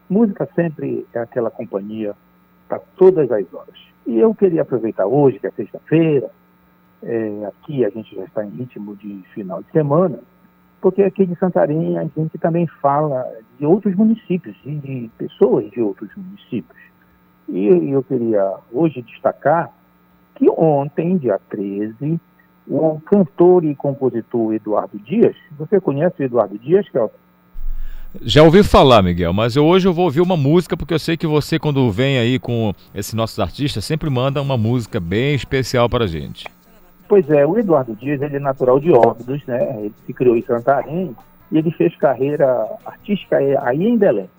Música sempre é aquela companhia para todas as horas. E eu queria aproveitar hoje, que é sexta-feira, é, aqui a gente já está em ritmo de final de semana, porque aqui de Santarém a gente também fala de outros municípios e de pessoas de outros municípios. E eu queria hoje destacar que ontem, dia 13, o cantor e compositor Eduardo Dias, você conhece o Eduardo Dias? Já ouvi falar, Miguel, mas eu, hoje eu vou ouvir uma música porque eu sei que você, quando vem aí com esses nossos artistas, sempre manda uma música bem especial para a gente. Pois é, o Eduardo Dias ele é natural de Óbidos, né? Ele se criou em Santarém e ele fez carreira artística aí em Belém.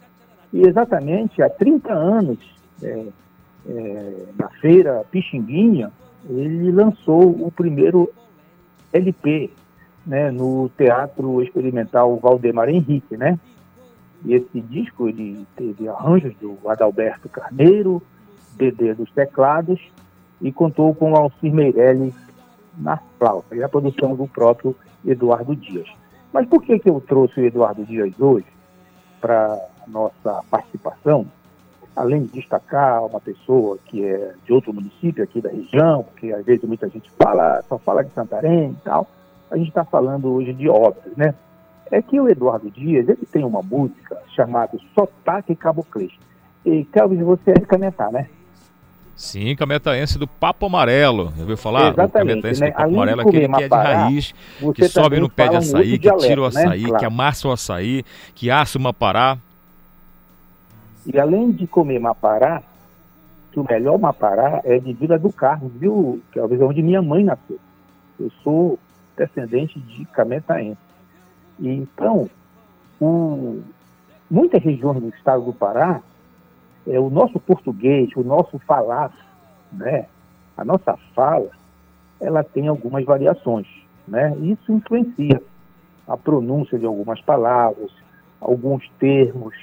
E exatamente há 30 anos, é, é, na feira Pixinguinha, ele lançou o primeiro LP né, no Teatro Experimental Valdemar Henrique, né? E esse disco ele teve arranjos do Adalberto Carneiro, Dedê dos teclados, e contou com Alcir Meirelles na flauta e a produção do próprio Eduardo Dias. Mas por que, que eu trouxe o Eduardo Dias hoje para nossa participação? Além de destacar uma pessoa que é de outro município aqui da região, porque às vezes muita gente fala, só fala de Santarém e tal, a gente está falando hoje de obras, né? É que o Eduardo Dias, ele tem uma música chamada Sotaque Caboclês. E, Kelvin, você é de Cametá, né? Sim, cametaense do Papo Amarelo. Já ouviu falar? Exatamente. O cametaense né? do Papo Amarelo é aquele que é de raiz, que sobe no pé de açaí, que dialeto, tira o açaí, né? claro. que amassa o açaí, que assa o mapará. E além de comer mapará, que o melhor mapará é de Vila do Carmo, viu? Que é onde minha mãe nasceu. Eu sou descendente de cametaense. E então, o, muitas regiões do estado do Pará, é, o nosso português, o nosso falar, né, a nossa fala, ela tem algumas variações. Né? Isso influencia a pronúncia de algumas palavras, alguns termos,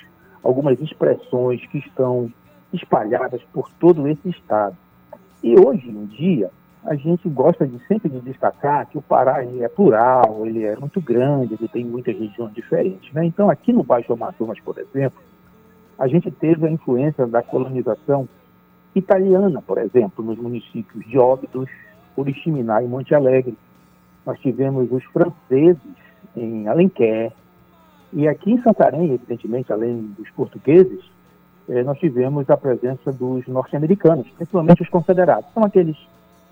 algumas expressões que estão espalhadas por todo esse estado. E hoje em dia, a gente gosta de sempre de destacar que o Pará é plural, ele é muito grande, ele tem muitas regiões diferentes. Né? Então, aqui no Baixo Amazonas, por exemplo, a gente teve a influência da colonização italiana, por exemplo, nos municípios de Óbidos, Oriximiná e Monte Alegre. Nós tivemos os franceses em Alenquer. E aqui em Santarém, evidentemente, além dos portugueses, eh, nós tivemos a presença dos norte-americanos, principalmente os confederados. São aqueles,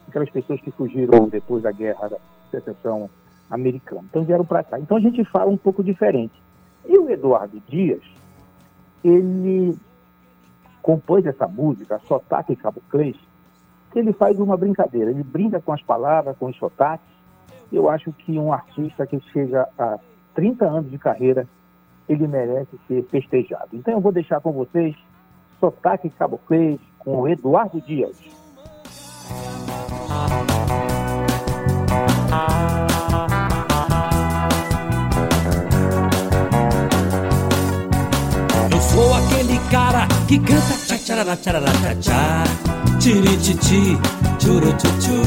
aquelas pessoas que fugiram depois da guerra da secessão americana. Então vieram para cá. Então a gente fala um pouco diferente. E o Eduardo Dias, ele compôs essa música, Sotaque Caboclês, que ele faz uma brincadeira. Ele brinca com as palavras, com os sotaques. Eu acho que um artista que chega a 30 anos de carreira, ele merece ser festejado. Então eu vou deixar com vocês Sotaque Caboclês com Eduardo Dias. Que canta tchá tcharará tcharará tchá tchá Tirititi, tchurututu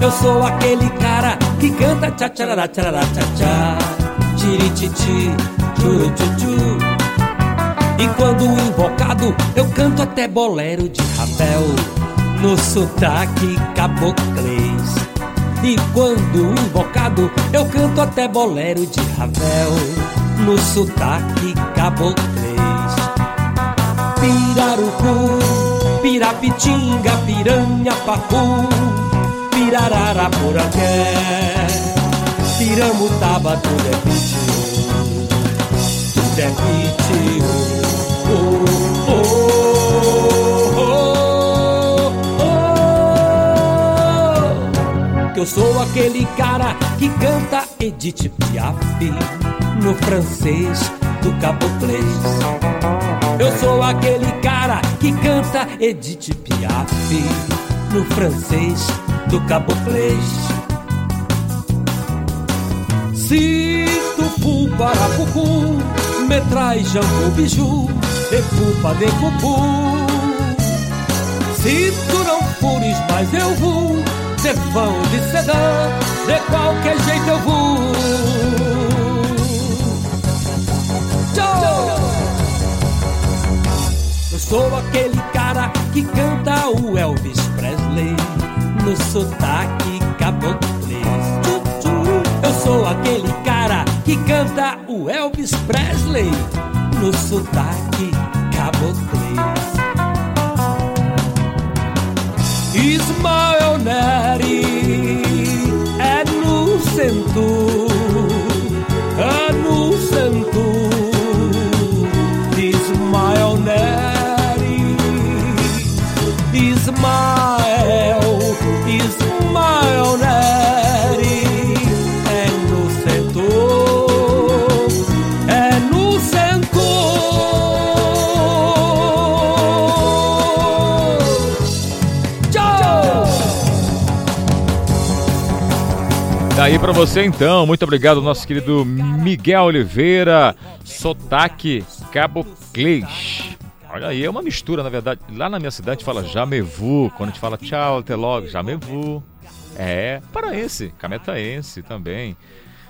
Eu sou aquele cara que canta tchá tcharará tcharará tchá tchá Tirititi, tchurututu E quando invocado eu canto até bolero de Ravel No sotaque caboclês. E quando invocado eu canto até bolero de Ravel. No sotaque caboclês. Pirarucu, pirapitinga, piranha, pacu, pirarara, porangué, piramutaba, tudo é pitiu, tudo é pitiu. Oh, oh, oh, oh. Que eu sou aquele cara que canta Edith Piaf no francês do caboclês. Eu sou aquele cara que canta Edith Piaf no francês do caboclês. Tu fu para pucu, me traz jambu biju, e pupa de cupu. Se tu não fores mais eu vou, de vão de sedã, de qualquer jeito eu vou. Sou aquele cara que canta o Elvis Presley no sotaque caboclês. Eu sou aquele cara que canta o Elvis Presley no sotaque caboclês. Ismael Neri é no centro, Daí para você então, muito obrigado nosso querido Miguel Oliveira, sotaque caboclês. Olha aí, é uma mistura, na verdade. Lá na minha cidade fala jamevu, quando a gente fala tchau, até logo, jamevu. É, paraense, cametaense também.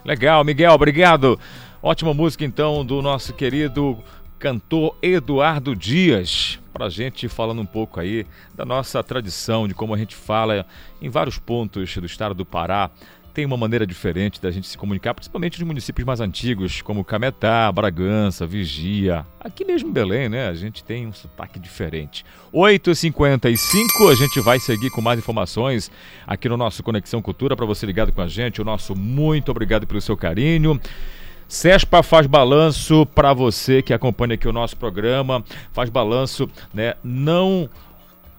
Legal, Miguel, obrigado. Ótima música então do nosso querido cantor Eduardo Dias, para gente falando um pouco aí da nossa tradição, de como a gente fala em vários pontos do estado do Pará. Tem uma maneira diferente da gente se comunicar, principalmente nos municípios mais antigos, como Cametá, Bragança, Vigia. Aqui mesmo em Belém, né? A gente tem um sotaque diferente. 8h55, a gente vai seguir com mais informações aqui no nosso Conexão Cultura. Para você ligado com a gente, o nosso muito obrigado pelo seu carinho. Sespa faz balanço para você que acompanha aqui o nosso programa, faz balanço, né? Não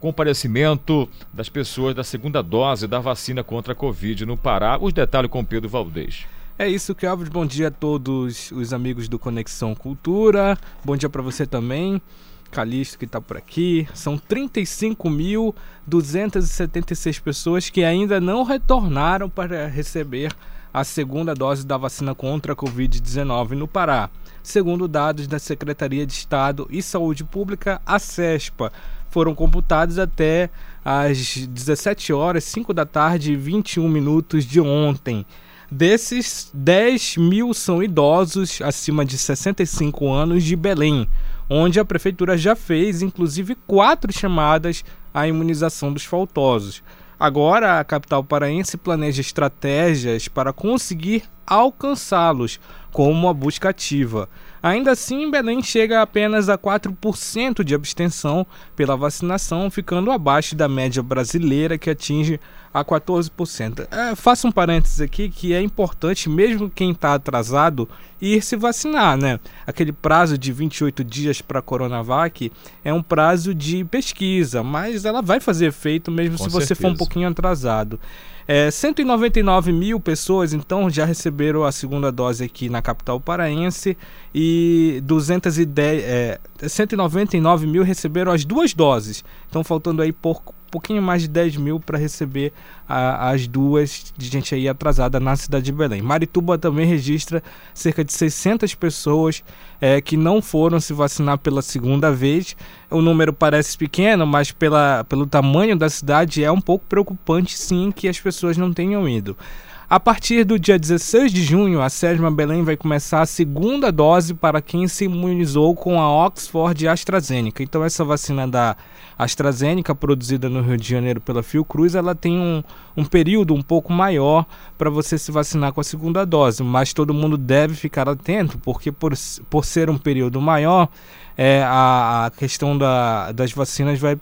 comparecimento das pessoas da segunda dose da vacina contra a Covid no Pará. Os detalhes com Pedro Valdez. É isso, Kelvin. Bom dia a todos os amigos do Conexão Cultura. Bom dia para você também. Calixto que está por aqui. São 35.276 pessoas que ainda não retornaram para receber a segunda dose da vacina contra a Covid-19 no Pará, segundo dados da Secretaria de Estado e Saúde Pública, a CESPA. Foram computados até às 17 horas, 5 da tarde e 21 minutos de ontem. Desses, 10 mil são idosos acima de 65 anos de Belém, onde a prefeitura já fez, inclusive, quatro chamadas à imunização dos faltosos. Agora, a capital paraense planeja estratégias para conseguir alcançá-los, como a busca ativa. Ainda assim, Belém chega apenas a 4% de abstenção pela vacinação, ficando abaixo da média brasileira, que atinge a 14%. É, faço um parênteses aqui que é importante, mesmo quem está atrasado, ir se vacinar, né? Aquele prazo de 28 dias para a Coronavac é um prazo de pesquisa, mas ela vai fazer efeito mesmo Com se certeza. você for um pouquinho atrasado. É, 199 mil pessoas então já receberam a segunda dose aqui na capital paraense e 210, é, 199 mil receberam as duas doses. Então faltando aí pouco pouquinho mais de 10 mil para receber a, as duas de gente aí atrasada na cidade de Belém. Marituba também registra cerca de 600 pessoas é, que não foram se vacinar pela segunda vez. O número parece pequeno, mas pela, pelo tamanho da cidade é um pouco preocupante sim que as pessoas não tenham ido. A partir do dia 16 de junho, a SESMA Belém vai começar a segunda dose para quem se imunizou com a Oxford e AstraZeneca. Então, essa vacina da AstraZeneca, produzida no Rio de Janeiro pela Fiocruz, ela tem um, um período um pouco maior para você se vacinar com a segunda dose, mas todo mundo deve ficar atento, porque por, por ser um período maior, é, a, a questão da, das vacinas vai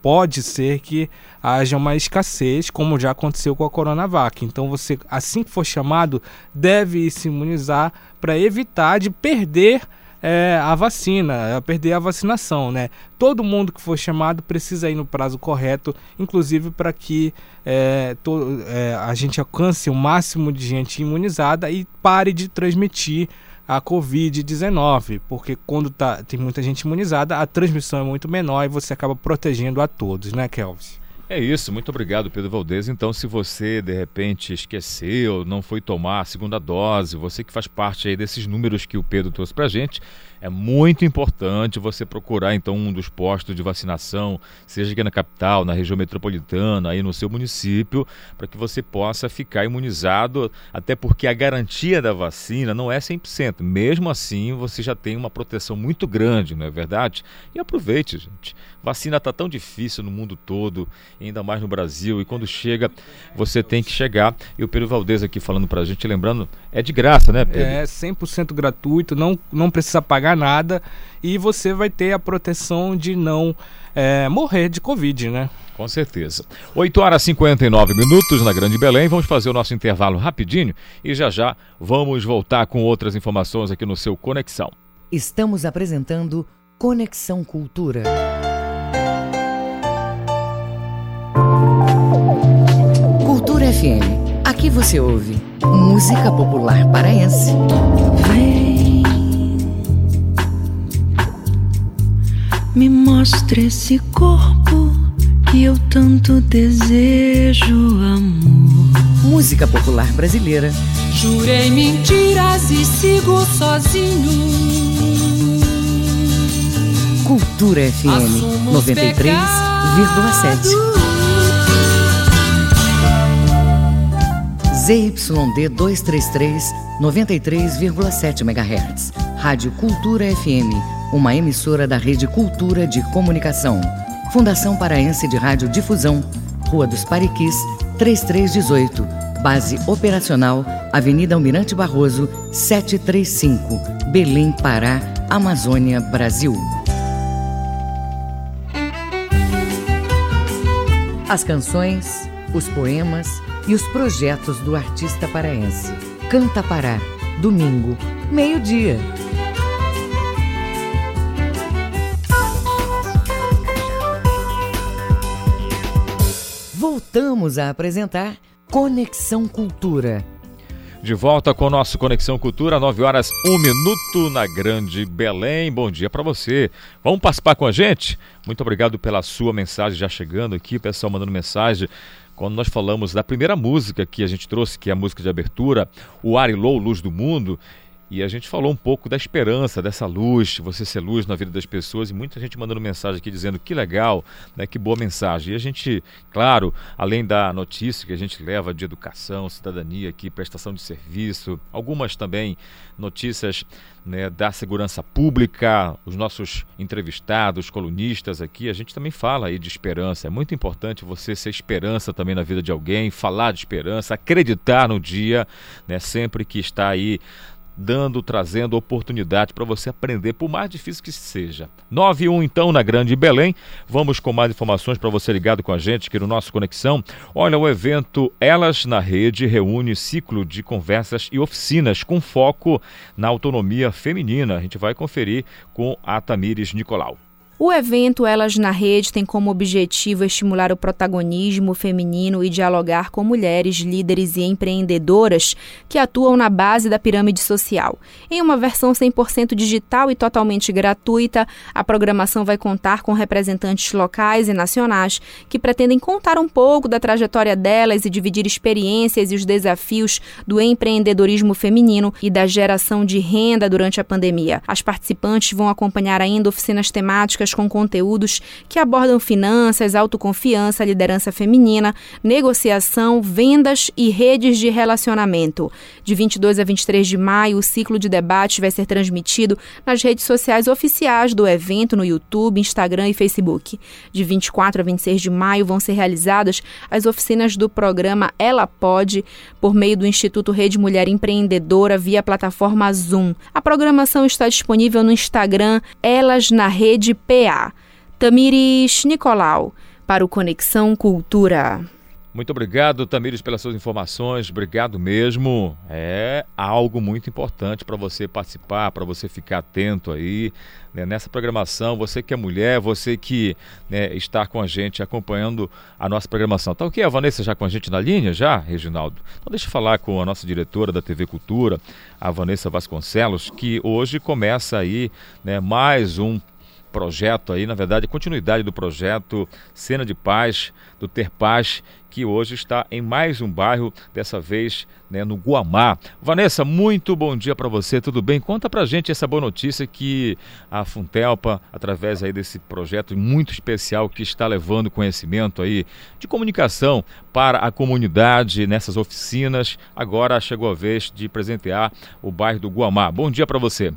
pode ser que haja uma escassez, como já aconteceu com a Coronavac. Então você, assim que for chamado, deve se imunizar para evitar de perder é, a vacina, perder a vacinação, né? Todo mundo que for chamado precisa ir no prazo correto, inclusive para que é, to, é, a gente alcance o máximo de gente imunizada e pare de transmitir a Covid-19, porque quando tá, tem muita gente imunizada, a transmissão é muito menor e você acaba protegendo a todos, né, Kelvis? É isso, muito obrigado, Pedro Valdez. Então, se você de repente esqueceu, não foi tomar a segunda dose, você que faz parte aí desses números que o Pedro trouxe pra gente, é muito importante você procurar então um dos postos de vacinação, seja aqui na capital, na região metropolitana, aí no seu município, para que você possa ficar imunizado, até porque a garantia da vacina não é 100%. Mesmo assim, você já tem uma proteção muito grande, não é verdade? E aproveite, gente. Vacina está tão difícil no mundo todo, ainda mais no Brasil, e quando chega, você tem que chegar. E o Pedro Valdez aqui falando para a gente, lembrando, é de graça, né, Pedro? É 100% gratuito, não, não precisa pagar nada e você vai ter a proteção de não é, morrer de Covid, né? Com certeza. 8 horas e 59 minutos na Grande Belém. Vamos fazer o nosso intervalo rapidinho e já já vamos voltar com outras informações aqui no seu Conexão. Estamos apresentando Conexão Cultura. Cultura FM. Aqui você ouve música popular paraense. Vem, me mostra esse corpo que eu tanto desejo, amor. Música popular brasileira. Jurei mentiras e sigo sozinho. Cultura FM 93,7. ZYD 233, 93,7 MHz. Rádio Cultura FM, uma emissora da Rede Cultura de Comunicação. Fundação Paraense de Rádio Difusão, Rua dos Pariquis, 3318. Base operacional, Avenida Almirante Barroso, 735, Belém, Pará, Amazônia, Brasil. As canções, os poemas e os projetos do artista paraense. Canta Pará, domingo, meio-dia. Voltamos a apresentar Conexão Cultura. De volta com o nosso Conexão Cultura, 9 horas 1 minuto na Grande Belém. Bom dia para você. Vamos participar com a gente? Muito obrigado pela sua mensagem já chegando aqui, pessoal mandando mensagem. Quando nós falamos da primeira música que a gente trouxe, que é a música de abertura, o Arilou, Luz do Mundo, e a gente falou um pouco da esperança, dessa luz, você ser luz na vida das pessoas, e muita gente mandando mensagem aqui dizendo que legal, né, que boa mensagem. E a gente, claro, além da notícia que a gente leva de educação, cidadania aqui, prestação de serviço, algumas também notícias né, da segurança pública, os nossos entrevistados, colunistas aqui, a gente também fala aí de esperança. É muito importante você ser esperança também na vida de alguém, falar de esperança, acreditar no dia, né, sempre que está aí dando, trazendo oportunidade para você aprender, por mais difícil que seja. 91 então na Grande Belém. Vamos com mais informações para você ligado com a gente aqui no nosso Conexão. Olha, o evento Elas na Rede reúne ciclo de conversas e oficinas com foco na autonomia feminina. A gente vai conferir com a Tamires Nicolau. O evento Elas na Rede tem como objetivo estimular o protagonismo feminino e dialogar com mulheres líderes e empreendedoras que atuam na base da pirâmide social. Em uma versão 100% digital e totalmente gratuita, a programação vai contar com representantes locais e nacionais que pretendem contar um pouco da trajetória delas e dividir experiências e os desafios do empreendedorismo feminino e da geração de renda durante a pandemia. As participantes vão acompanhar ainda oficinas temáticas com conteúdos que abordam finanças, autoconfiança, liderança feminina, negociação, vendas e redes de relacionamento. De 22 a 23 de maio, o ciclo de debate vai ser transmitido nas redes sociais oficiais do evento no YouTube, Instagram e Facebook. De 24 a 26 de maio vão ser realizadas as oficinas do programa Ela Pode, por meio do Instituto Rede Mulher Empreendedora via plataforma Zoom. A programação está disponível no Instagram Elas na Rede P PA. Tamires Nicolau, para o Conexão Cultura. Muito obrigado, Tamires, pelas suas informações. Obrigado mesmo. É algo muito importante para você participar, para você ficar atento aí né, nessa programação. Você que é mulher, você que né, está com a gente acompanhando a nossa programação. Tá ok? A Vanessa já com a gente na linha, já, Reginaldo? Então deixa eu falar com a nossa diretora da TV Cultura, a Vanessa Vasconcelos, que hoje começa aí né, mais um projeto aí, na verdade, continuidade do projeto Cena de Paz, do Ter Paz, que hoje está em mais um bairro, dessa vez né, no Guamá. Vanessa, muito bom dia para você, tudo bem? Conta pra gente essa boa notícia que a Funtelpa, através aí desse projeto muito especial que está levando conhecimento aí de comunicação para a comunidade nessas oficinas, agora chegou a vez de presentear o bairro do Guamá. Bom dia para você.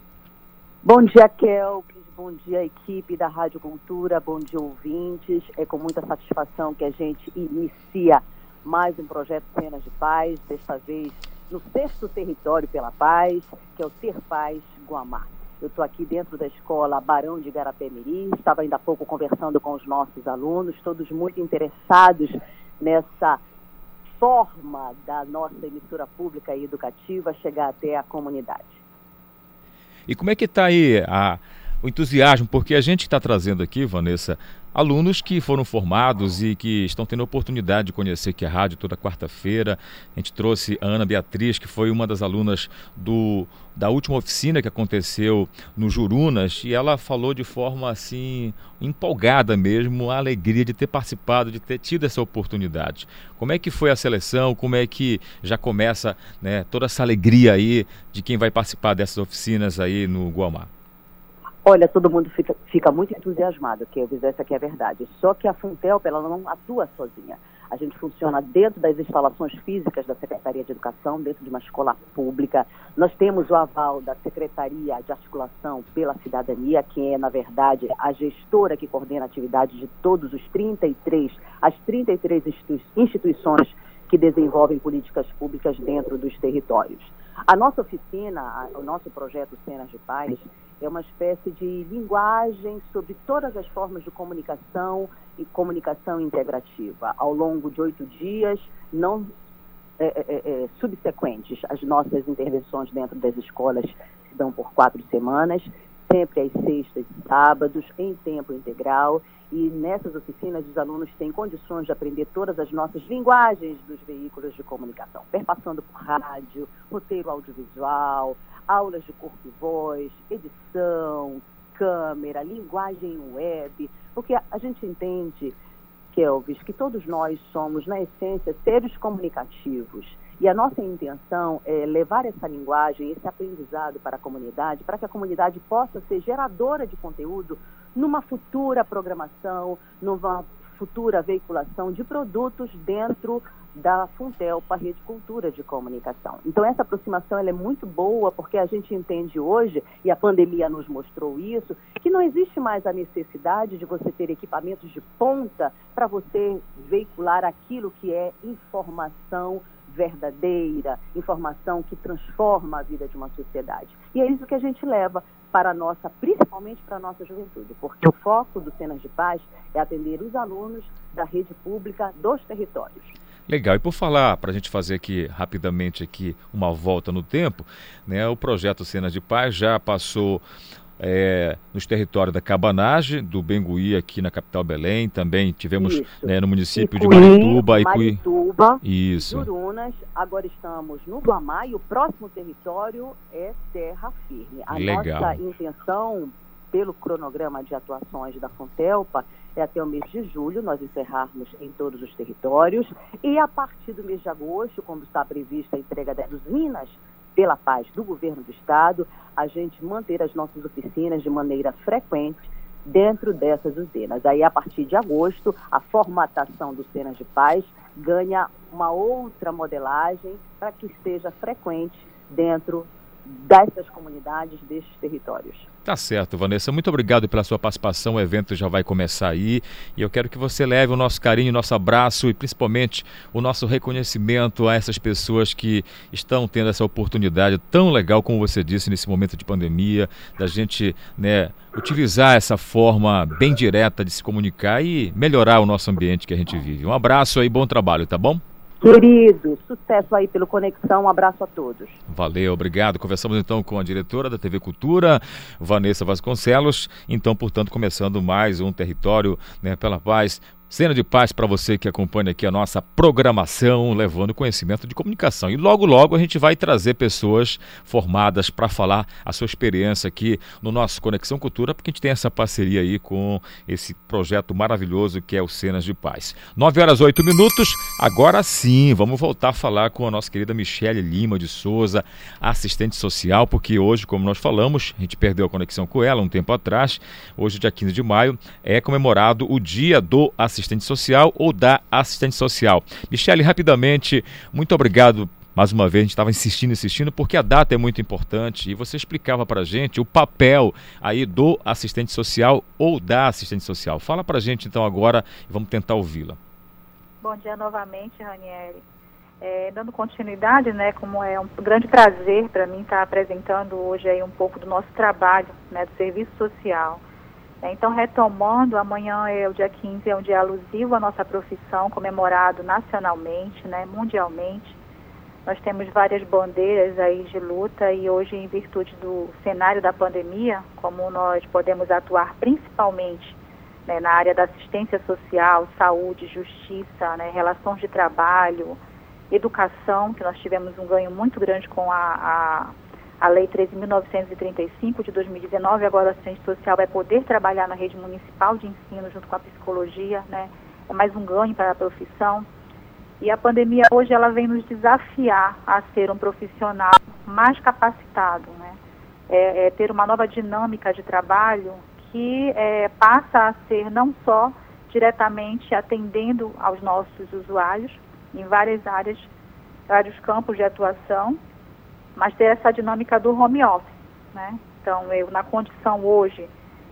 Bom dia, Kel bom dia, equipe da Rádio Cultura, bom dia, ouvintes. É com muita satisfação que a gente inicia mais um projeto Cenas de Paz, desta vez no sexto território pela paz, que é o Ter Paz Guamá. Eu estou aqui dentro da escola Barão de Garapé-Miri, estava ainda há pouco conversando com os nossos alunos, todos muito interessados nessa forma da nossa emissora pública e educativa chegar até a comunidade. E como é que está aí a, o entusiasmo, porque a gente está trazendo aqui, Vanessa, alunos que foram formados e que estão tendo a oportunidade de conhecer aqui a rádio toda quarta-feira. A gente trouxe a Ana Beatriz, que foi uma das alunas do, da última oficina que aconteceu no Jurunas, e ela falou de forma assim empolgada mesmo, a alegria de ter participado, de ter tido essa oportunidade. Como é que foi a seleção? Como é que já começa né, toda essa alegria aí de quem vai participar dessas oficinas aí no Guamá? Olha, todo mundo fica, fica muito entusiasmado, que essa aqui é a verdade. Só que a Funtelpa, ela não atua sozinha. A gente funciona dentro das instalações físicas da Secretaria de Educação, dentro de uma escola pública. Nós temos o aval da Secretaria de Articulação pela Cidadania, que é, na verdade, a gestora que coordena a atividade de todos os 33, as 33 instituições que desenvolvem políticas públicas dentro dos territórios. A nossa oficina, o nosso projeto Cenas de Paz, é uma espécie de linguagem sobre todas as formas de comunicação e comunicação integrativa. Ao longo de oito dias, não é, é, é, é subsequentes, as nossas intervenções dentro das escolas se dão por quatro semanas, sempre às sextas e sábados, em tempo integral. E nessas oficinas, os alunos têm condições de aprender todas as nossas linguagens dos veículos de comunicação, perpassando por rádio, roteiro audiovisual, aulas de corpo e voz, edição, câmera, linguagem web, porque a gente entende, Kelvis, que todos nós somos, na essência, seres comunicativos. E a nossa intenção é levar essa linguagem, esse aprendizado para a comunidade, para que a comunidade possa ser geradora de conteúdo numa futura programação, numa futura veiculação de produtos dentro da Funtelpa Rede Cultura de Comunicação. Então essa aproximação é muito boa porque a gente entende hoje, e a pandemia nos mostrou isso, que não existe mais a necessidade de você ter equipamentos de ponta para você veicular aquilo que é informação verdadeira, informação que transforma a vida de uma sociedade. E é isso que a gente leva para nossa, principalmente para a nossa juventude, porque o foco do Cenas de Paz é atender os alunos da rede pública dos territórios. Legal. E por falar, para a gente fazer aqui rapidamente aqui uma volta no tempo, né, o projeto Cenas de Paz já passou é, nos territórios da Cabanagem, do Bengui aqui na capital Belém, também tivemos né, no município Icuí, de Marituba, Icuí. Marituba, Isso. Jurunas, agora estamos no Guamá e o próximo território é Terra Firme. A Legal. nossa intenção, pelo cronograma de atuações da Fontelpa, é até o mês de julho nós encerrarmos em todos os territórios e a partir do mês de agosto, quando está prevista a entrega das usinas pela paz do governo do estado, a gente manter as nossas oficinas de maneira frequente dentro dessas usinas. Aí, a partir de agosto, a formatação dos cenas de paz ganha uma outra modelagem para que esteja frequente dentro dessas comunidades, destes territórios. Tá certo, Vanessa. Muito obrigado pela sua participação. O evento já vai começar aí e eu quero que você leve o nosso carinho, o nosso abraço e principalmente o nosso reconhecimento a essas pessoas que estão tendo essa oportunidade tão legal, como você disse, nesse momento de pandemia, da gente né, utilizar essa forma bem direta de se comunicar e melhorar o nosso ambiente que a gente vive. Um abraço aí, bom trabalho, tá bom? Querido, sucesso aí pelo Conexão, um abraço a todos. Valeu, obrigado. Conversamos então com a diretora da TV Cultura, Vanessa Vasconcelos. Então, portanto, começando mais um Território né, pela Paz Cena de paz para você que acompanha aqui a nossa programação, levando conhecimento de comunicação. E logo, logo a gente vai trazer pessoas formadas para falar a sua experiência aqui no nosso Conexão Cultura, porque a gente tem essa parceria aí com esse projeto maravilhoso que é o Cenas de Paz. 9 horas 8 minutos, agora sim, vamos voltar a falar com a nossa querida Michele Lima de Souza, assistente social, porque hoje, como nós falamos, a gente perdeu a conexão com ela um tempo atrás. Hoje, dia 15 de maio, é comemorado o Dia do Assistente assistente social ou da assistente social. Michele, rapidamente, muito obrigado mais uma vez, a gente estava insistindo, insistindo, porque a data é muito importante e você explicava para a gente o papel aí do assistente social ou da assistente social. Fala para a gente então agora e vamos tentar ouvi-la. Bom dia novamente, Ranieri. É, dando continuidade, né, como é um grande prazer para mim estar apresentando hoje aí um pouco do nosso trabalho, né, do serviço social. É, então, retomando, amanhã é o dia 15, é um dia alusivo à nossa profissão, comemorado nacionalmente, né, mundialmente. Nós temos várias bandeiras aí de luta e hoje, em virtude do cenário da pandemia, como nós podemos atuar principalmente né, na área da assistência social, saúde, justiça, né, relações de trabalho, educação, que nós tivemos um ganho muito grande com a, a a Lei 13.935 de 2019, agora o assistente social vai poder trabalhar na rede municipal de ensino junto com a psicologia, né? É mais um ganho para a profissão. E a pandemia hoje ela vem nos desafiar a ser um profissional mais capacitado, né? É, é ter uma nova dinâmica de trabalho que é, passa a ser não só diretamente atendendo aos nossos usuários em várias áreas, vários campos de atuação, mas ter essa dinâmica do home office, né? Então, eu na condição hoje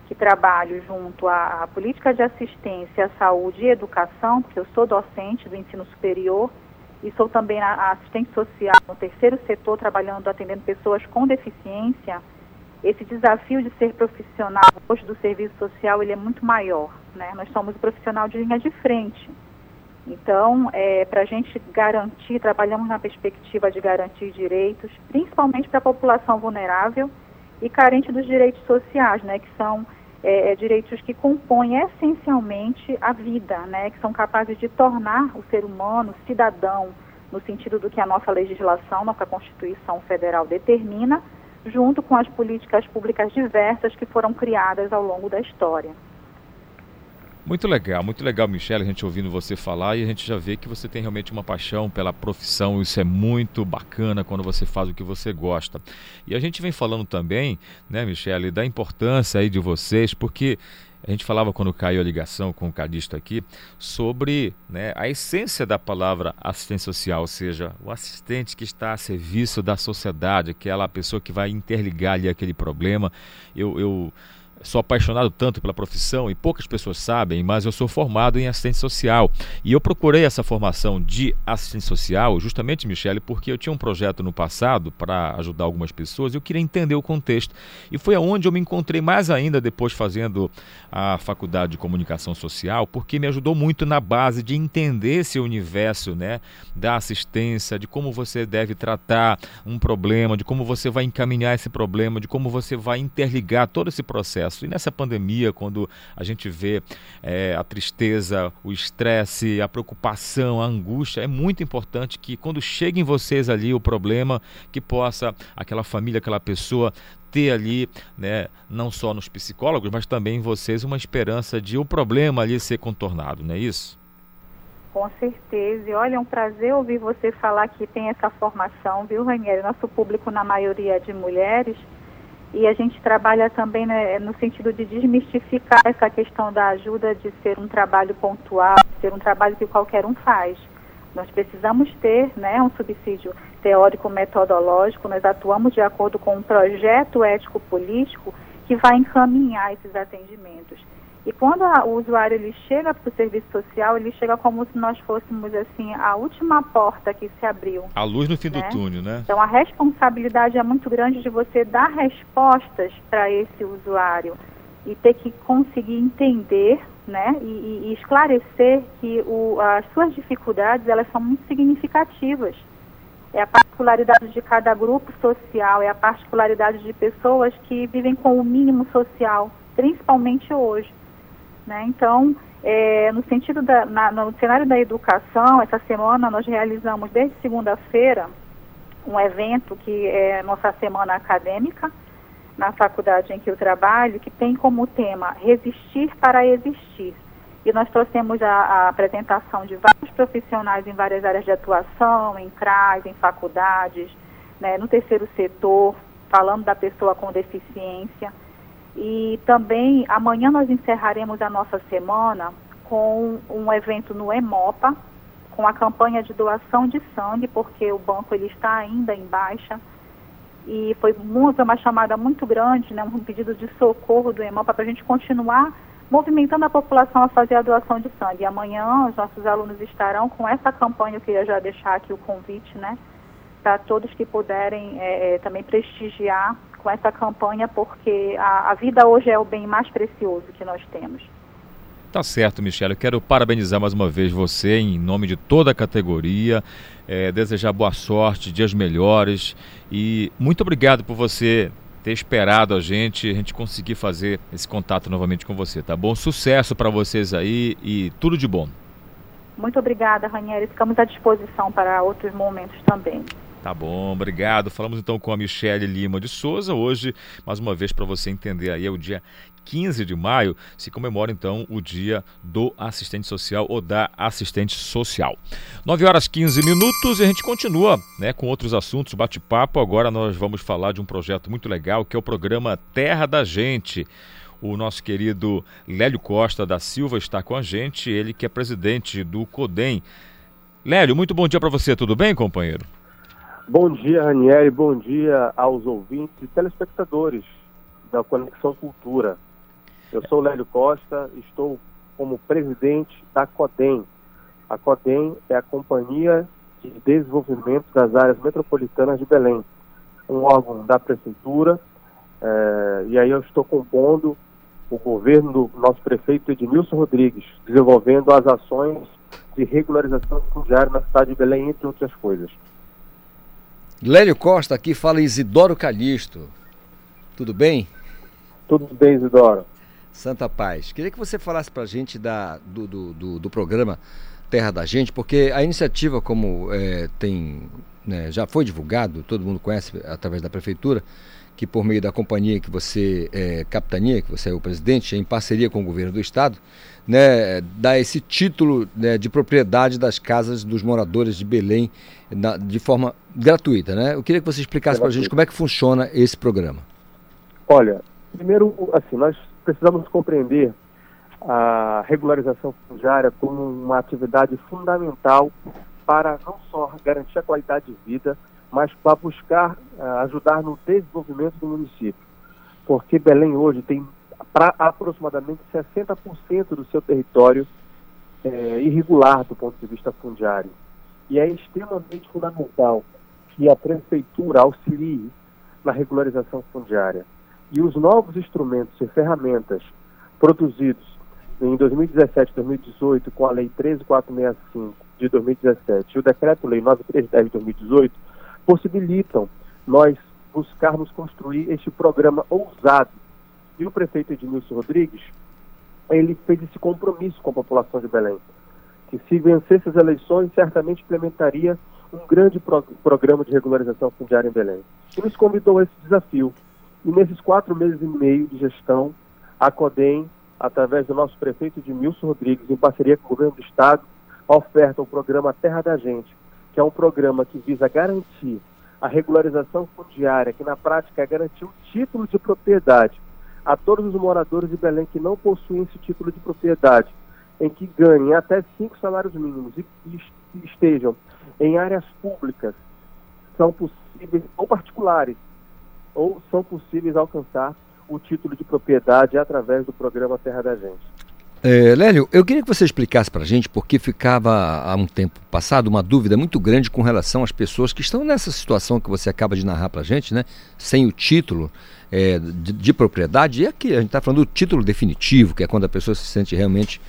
que trabalho junto à, à política de assistência à saúde e educação, porque eu sou docente do ensino superior e sou também a, assistente social no terceiro setor, trabalhando, atendendo pessoas com deficiência, esse desafio de ser profissional hoje do serviço social ele é muito maior. Né? Nós somos profissional de linha de frente. Então, é, para a gente garantir, trabalhamos na perspectiva de garantir direitos, principalmente para a população vulnerável e carente dos direitos sociais, né, que são é, é, direitos que compõem essencialmente a vida, né, que são capazes de tornar o ser humano cidadão, no sentido do que a nossa legislação, nossa Constituição Federal determina, junto com as políticas públicas diversas que foram criadas ao longo da história. Muito legal, muito legal, Michelle, a gente ouvindo você falar e a gente já vê que você tem realmente uma paixão pela profissão. Isso é muito bacana quando você faz o que você gosta. E a gente vem falando também, né, Michelle, da importância aí de vocês, porque a gente falava quando caiu a ligação com o cadista aqui sobre né, a essência da palavra assistente social, ou seja, o assistente que está a serviço da sociedade, aquela pessoa que vai interligar ali aquele problema. Eu, eu sou apaixonado tanto pela profissão e poucas pessoas sabem, mas eu sou formado em assistente social. E eu procurei essa formação de assistente social justamente, Michele, porque eu tinha um projeto no passado para ajudar algumas pessoas e eu queria entender o contexto. E foi aonde eu me encontrei mais ainda depois fazendo a faculdade de comunicação social, porque me ajudou muito na base de entender esse universo, né, da assistência, de como você deve tratar um problema, de como você vai encaminhar esse problema, de como você vai interligar todo esse processo E nessa pandemia, quando a gente vê é, a tristeza, o estresse, a preocupação, a angústia, é muito importante que quando chegue em vocês ali o problema, que possa aquela família, aquela pessoa ter ali, né, não só nos psicólogos, mas também em vocês uma esperança de o problema ali ser contornado, não é isso? Com certeza. E olha, é um prazer ouvir você falar que tem essa formação, viu, Ranieri? Nosso público, na maioria, é de mulheres e a gente trabalha também né, no sentido de desmistificar essa questão da ajuda de ser um trabalho pontual, ser um trabalho que qualquer um faz. Nós precisamos ter né, um subsídio teórico-metodológico, nós atuamos de acordo com um projeto ético-político que vai encaminhar esses atendimentos. E quando a, o usuário ele chega para o serviço social, ele chega como se nós fôssemos assim a última porta que se abriu. A luz no fim né? do túnel, né? Então a responsabilidade é muito grande de você dar respostas para esse usuário e ter que conseguir entender, né, e, e esclarecer que o, as suas dificuldades elas são muito significativas. É a particularidade de cada grupo social, é a particularidade de pessoas que vivem com o mínimo social, principalmente hoje. Né? Então, é, no sentido da, na, no cenário da educação, essa semana nós realizamos desde segunda-feira um evento que é nossa semana acadêmica na faculdade em que eu trabalho, que tem como tema resistir para existir. E nós trouxemos a, a apresentação de vários profissionais em várias áreas de atuação, em CRAS, em faculdades, né, no terceiro setor, falando da pessoa com deficiência. E também amanhã nós encerraremos a nossa semana com um evento no EMOPA, com a campanha de doação de sangue, porque o banco ele está ainda em baixa. E foi muito, uma chamada muito grande, né, um pedido de socorro do EMOPA para a gente continuar movimentando a população a fazer a doação de sangue. E amanhã os nossos alunos estarão com essa campanha, eu queria já deixar aqui o convite, né, para todos que puderem é, também prestigiar com essa campanha, porque a, a vida hoje é o bem mais precioso que nós temos. Tá certo, Michele. Eu quero parabenizar mais uma vez você em nome de toda a categoria, é, desejar boa sorte, dias melhores e muito obrigado por você ter esperado a gente, a gente conseguir fazer esse contato novamente com você, tá bom? Sucesso para vocês aí e tudo de bom. Muito obrigada, Ranieri. Ficamos à disposição para outros momentos também. Tá bom, obrigado. Falamos então com a Michele Lima de Souza. Hoje, mais uma vez, para você entender aí, é o dia 15 de maio, se comemora então o dia do assistente social ou da assistente social. 9 horas 15 minutos e a gente continua né, com outros assuntos, bate-papo. Agora nós vamos falar de um projeto muito legal que é o programa Terra da Gente O nosso querido Lélio Costa da Silva está com a gente, ele que é presidente do CODEM. Lélio, muito bom dia para você, tudo bem, companheiro? Bom dia, Ranieri, bom dia aos ouvintes e telespectadores da Conexão Cultura. Eu sou Lélio Costa, estou como presidente da CODEM. A CODEM é a Companhia de Desenvolvimento das Áreas Metropolitanas de Belém, um órgão da Prefeitura, é, e aí eu estou compondo o governo do nosso prefeito Edmilson Rodrigues, desenvolvendo as ações de regularização fundiária na cidade de Belém, entre outras coisas. Lélio Costa, aqui fala Isidoro Calixto. Tudo bem? Tudo bem, Isidoro. Santa Paz. Queria que você falasse para a gente da, do, do, do, do, programa Terra da Gente, porque a iniciativa, como é, tem né, já foi divulgado, todo mundo conhece através da prefeitura, que por meio da companhia que você é capitania, que você é o presidente, em parceria com o governo do estado, né, dá esse título né, de propriedade das casas dos moradores de Belém na, de forma gratuita. Né? Eu queria que você explicasse para a gente como é que funciona esse programa. Olha, primeiro, assim, nós precisamos compreender a regularização fundiária como uma atividade fundamental para não só garantir a qualidade de vida, mas para buscar uh, ajudar no desenvolvimento do município. Porque Belém hoje tem pra, aproximadamente 60% do seu território é, irregular do ponto de vista fundiário. E é extremamente fundamental que a prefeitura auxilie na regularização fundiária. E os novos instrumentos e ferramentas produzidos em 2017 e 2018 com a Lei 13465 de 2017 e o Decreto-Lei 9310 de 2018 possibilitam nós buscarmos construir este programa ousado. E o prefeito Edmilson Rodrigues, ele fez esse compromisso com a população de Belém, que se vencesse as eleições, certamente implementaria um grande pro programa de regularização fundiária em Belém. E nos convidou a esse desafio. E nesses quatro meses e meio de gestão, a CODEM, através do nosso prefeito Edmilson Rodrigues, em parceria com o governo do Estado, oferta o programa Terra da Gente, que é um programa que visa garantir a regularização fundiária, que na prática é garantir o título de propriedade a todos os moradores de Belém que não possuem esse título de propriedade, em que ganhem até cinco salários mínimos e estejam em áreas públicas, são possíveis, ou particulares, ou são possíveis alcançar o título de propriedade através do programa Terra da Gente. É, Lélio, eu queria que você explicasse para a gente, porque ficava há um tempo passado uma dúvida muito grande com relação às pessoas que estão nessa situação que você acaba de narrar para a gente, né? Sem o título é, de, de, propriedade. E aqui a gente está falando do título definitivo, que é quando a pessoa se sente realmente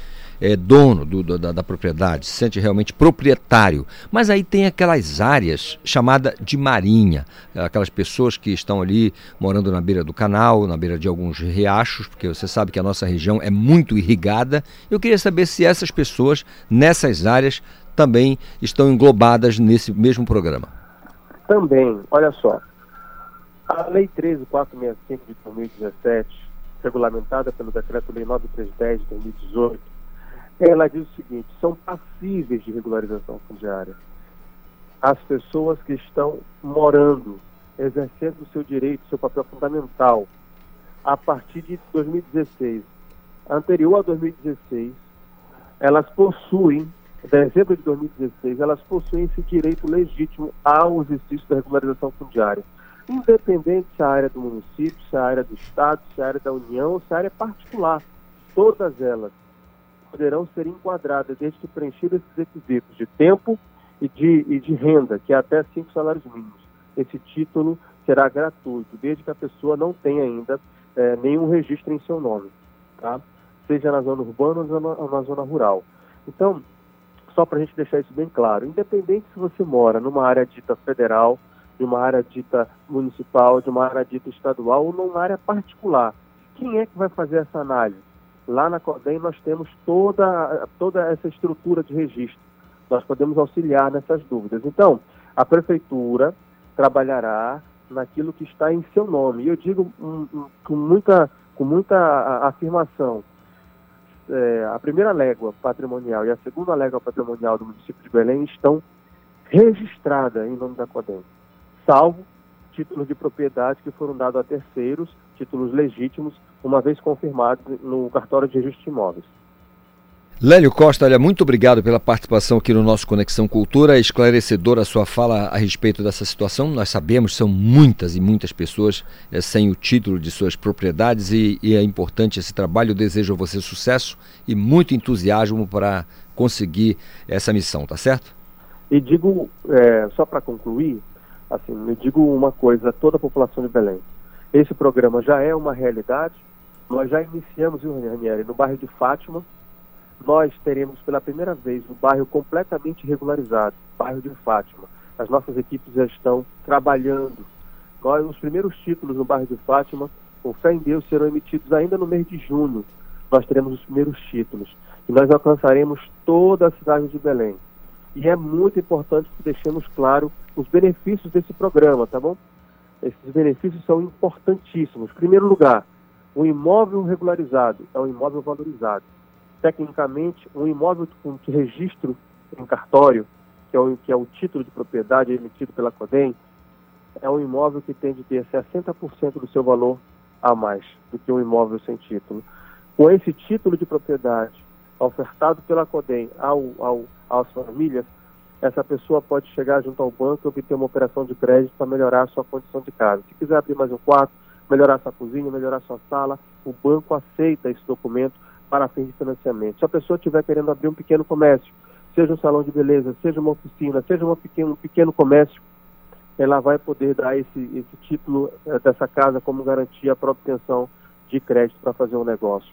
é, dono do, da, da, propriedade, se sente realmente proprietário. Mas aí tem aquelas áreas chamadas de marinha, aquelas pessoas que estão ali morando na beira do canal, na beira de alguns riachos, porque você sabe que a nossa região é muito irrigada. Eu queria saber se essas pessoas nessas áreas também estão englobadas nesse mesmo programa. Também, olha só. A Lei 13465 de 2017, regulamentada pelo Decreto-Lei 9310 de 2018, ela diz o seguinte: são passíveis de regularização fundiária as pessoas que estão morando, exercendo o seu direito, seu papel fundamental, a partir de 2016. Anterior a 2016, elas possuem, dezembro de 2016, elas possuem esse direito legítimo ao exercício da regularização fundiária. Independente se a área do município, se a área do Estado, se a área da União, se a área particular. Todas elas poderão ser enquadradas desde que preenchidos esses requisitos de tempo e de, e de renda, que é até cinco salários mínimos. Esse título será gratuito, desde que a pessoa não tenha ainda é, nenhum registro em seu nome, tá? seja na zona urbana ou na, ou na zona rural. Então, só para a gente deixar isso bem claro, independente se você mora numa área dita federal, de uma área dita municipal, de uma área dita estadual ou numa área particular, quem é que vai fazer essa análise? Lá na CODEM nós temos toda, toda essa estrutura de registro. Nós podemos auxiliar nessas dúvidas. Então, a prefeitura trabalhará naquilo que está em seu nome. E eu digo um, um, com muita, com muita afirmação. É, a primeira légua patrimonial e a segunda légua patrimonial do município de Belém estão registradas em nome da CODEM, salvo títulos de propriedade que foram dados a terceiros, títulos legítimos, uma vez confirmado no cartório de registro de imóveis. Lélio Costa, olha, muito obrigado pela participação aqui no nosso Conexão Cultura, é esclarecedora a sua fala a respeito dessa situação. Nós sabemos, são muitas e muitas pessoas é, sem o título de suas propriedades e, e, é importante esse trabalho. Eu desejo a você sucesso e muito entusiasmo para conseguir essa missão, tá certo? E digo, é, só para concluir, assim, eu digo uma coisa a toda a população de Belém. Esse programa já é uma realidade. Nós já iniciamos, viu, Ranieri, no bairro de Fátima, nós teremos pela primeira vez um bairro completamente regularizado, bairro de Fátima. As nossas equipes já estão trabalhando. Nós, os primeiros títulos no bairro de Fátima, com fé em Deus, serão emitidos ainda no mês de junho. Nós teremos os primeiros títulos. E nós alcançaremos toda a cidade de Belém. E é muito importante que deixemos claro os benefícios desse programa, tá bom? Esses benefícios são importantíssimos. Em primeiro lugar, o imóvel regularizado é um imóvel valorizado tecnicamente, um imóvel com registro em cartório, que é, o, que é o título de propriedade emitido pela CODEM, é um imóvel que tem de ter 60% do seu valor a mais do que um imóvel sem título. Com esse título de propriedade ofertado pela CODEM ao, ao, às famílias, essa pessoa pode chegar junto ao banco e obter uma operação de crédito para melhorar a sua condição de casa. Se quiser abrir mais um quarto, melhorar sua cozinha, melhorar sua sala, o banco aceita esse documento para fins de financiamento. Se a pessoa estiver querendo abrir um pequeno comércio, seja um salão de beleza, seja uma oficina, seja uma pequeno, um pequeno comércio, ela vai poder dar esse, esse título é, dessa casa como garantia para obtenção de crédito para fazer um negócio.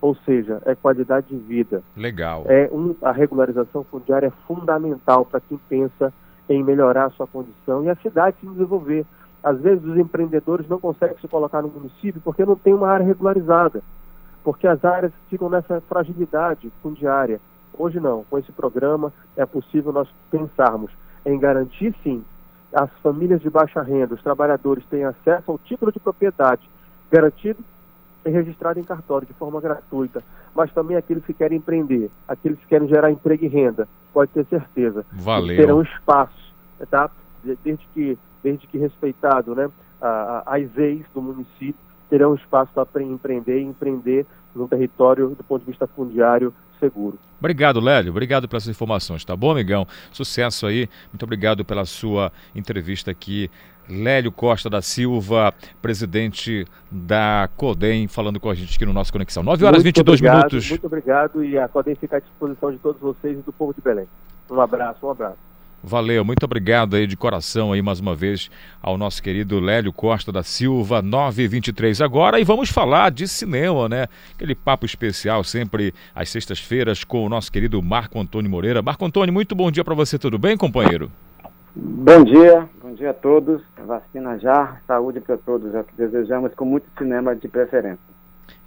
Ou seja, é qualidade de vida. Legal. É um, a regularização fundiária é fundamental para quem pensa em melhorar a sua condição e a cidade se desenvolver. Às vezes os empreendedores não conseguem se colocar no município porque não tem uma área regularizada porque as áreas ficam nessa fragilidade fundiária. Hoje não, com esse programa é possível nós pensarmos em garantir sim as famílias de baixa renda, os trabalhadores têm acesso ao título de propriedade garantido e registrado em cartório de forma gratuita, mas também aqueles que querem empreender, aqueles que querem gerar emprego e renda, pode ter certeza. Valeu. Terão espaço, tá? Desde que, desde que respeitado, né? as ex do município terão espaço para empreender e empreender num território do ponto de vista fundiário seguro. Obrigado, Lélio. Obrigado pelas informações, tá bom, amigão? Sucesso aí. Muito obrigado pela sua entrevista aqui. Lélio Costa da Silva, presidente da CODEM, falando com a gente aqui no nosso Conexão. 9 horas e 22 obrigado, minutos. Muito obrigado e a CODEM fica à disposição de todos vocês e do povo de Belém. Um abraço, um abraço. Valeu, muito obrigado aí de coração aí mais uma vez ao nosso querido Lélio Costa da Silva, 923 agora e vamos falar de cinema, né? Aquele papo especial sempre às sextas-feiras com o nosso querido Marco Antônio Moreira. Marco Antônio, muito bom dia para você, tudo bem, companheiro? Bom dia, bom dia a todos. Vacina já, saúde para todos, é o que desejamos com muito cinema de preferência.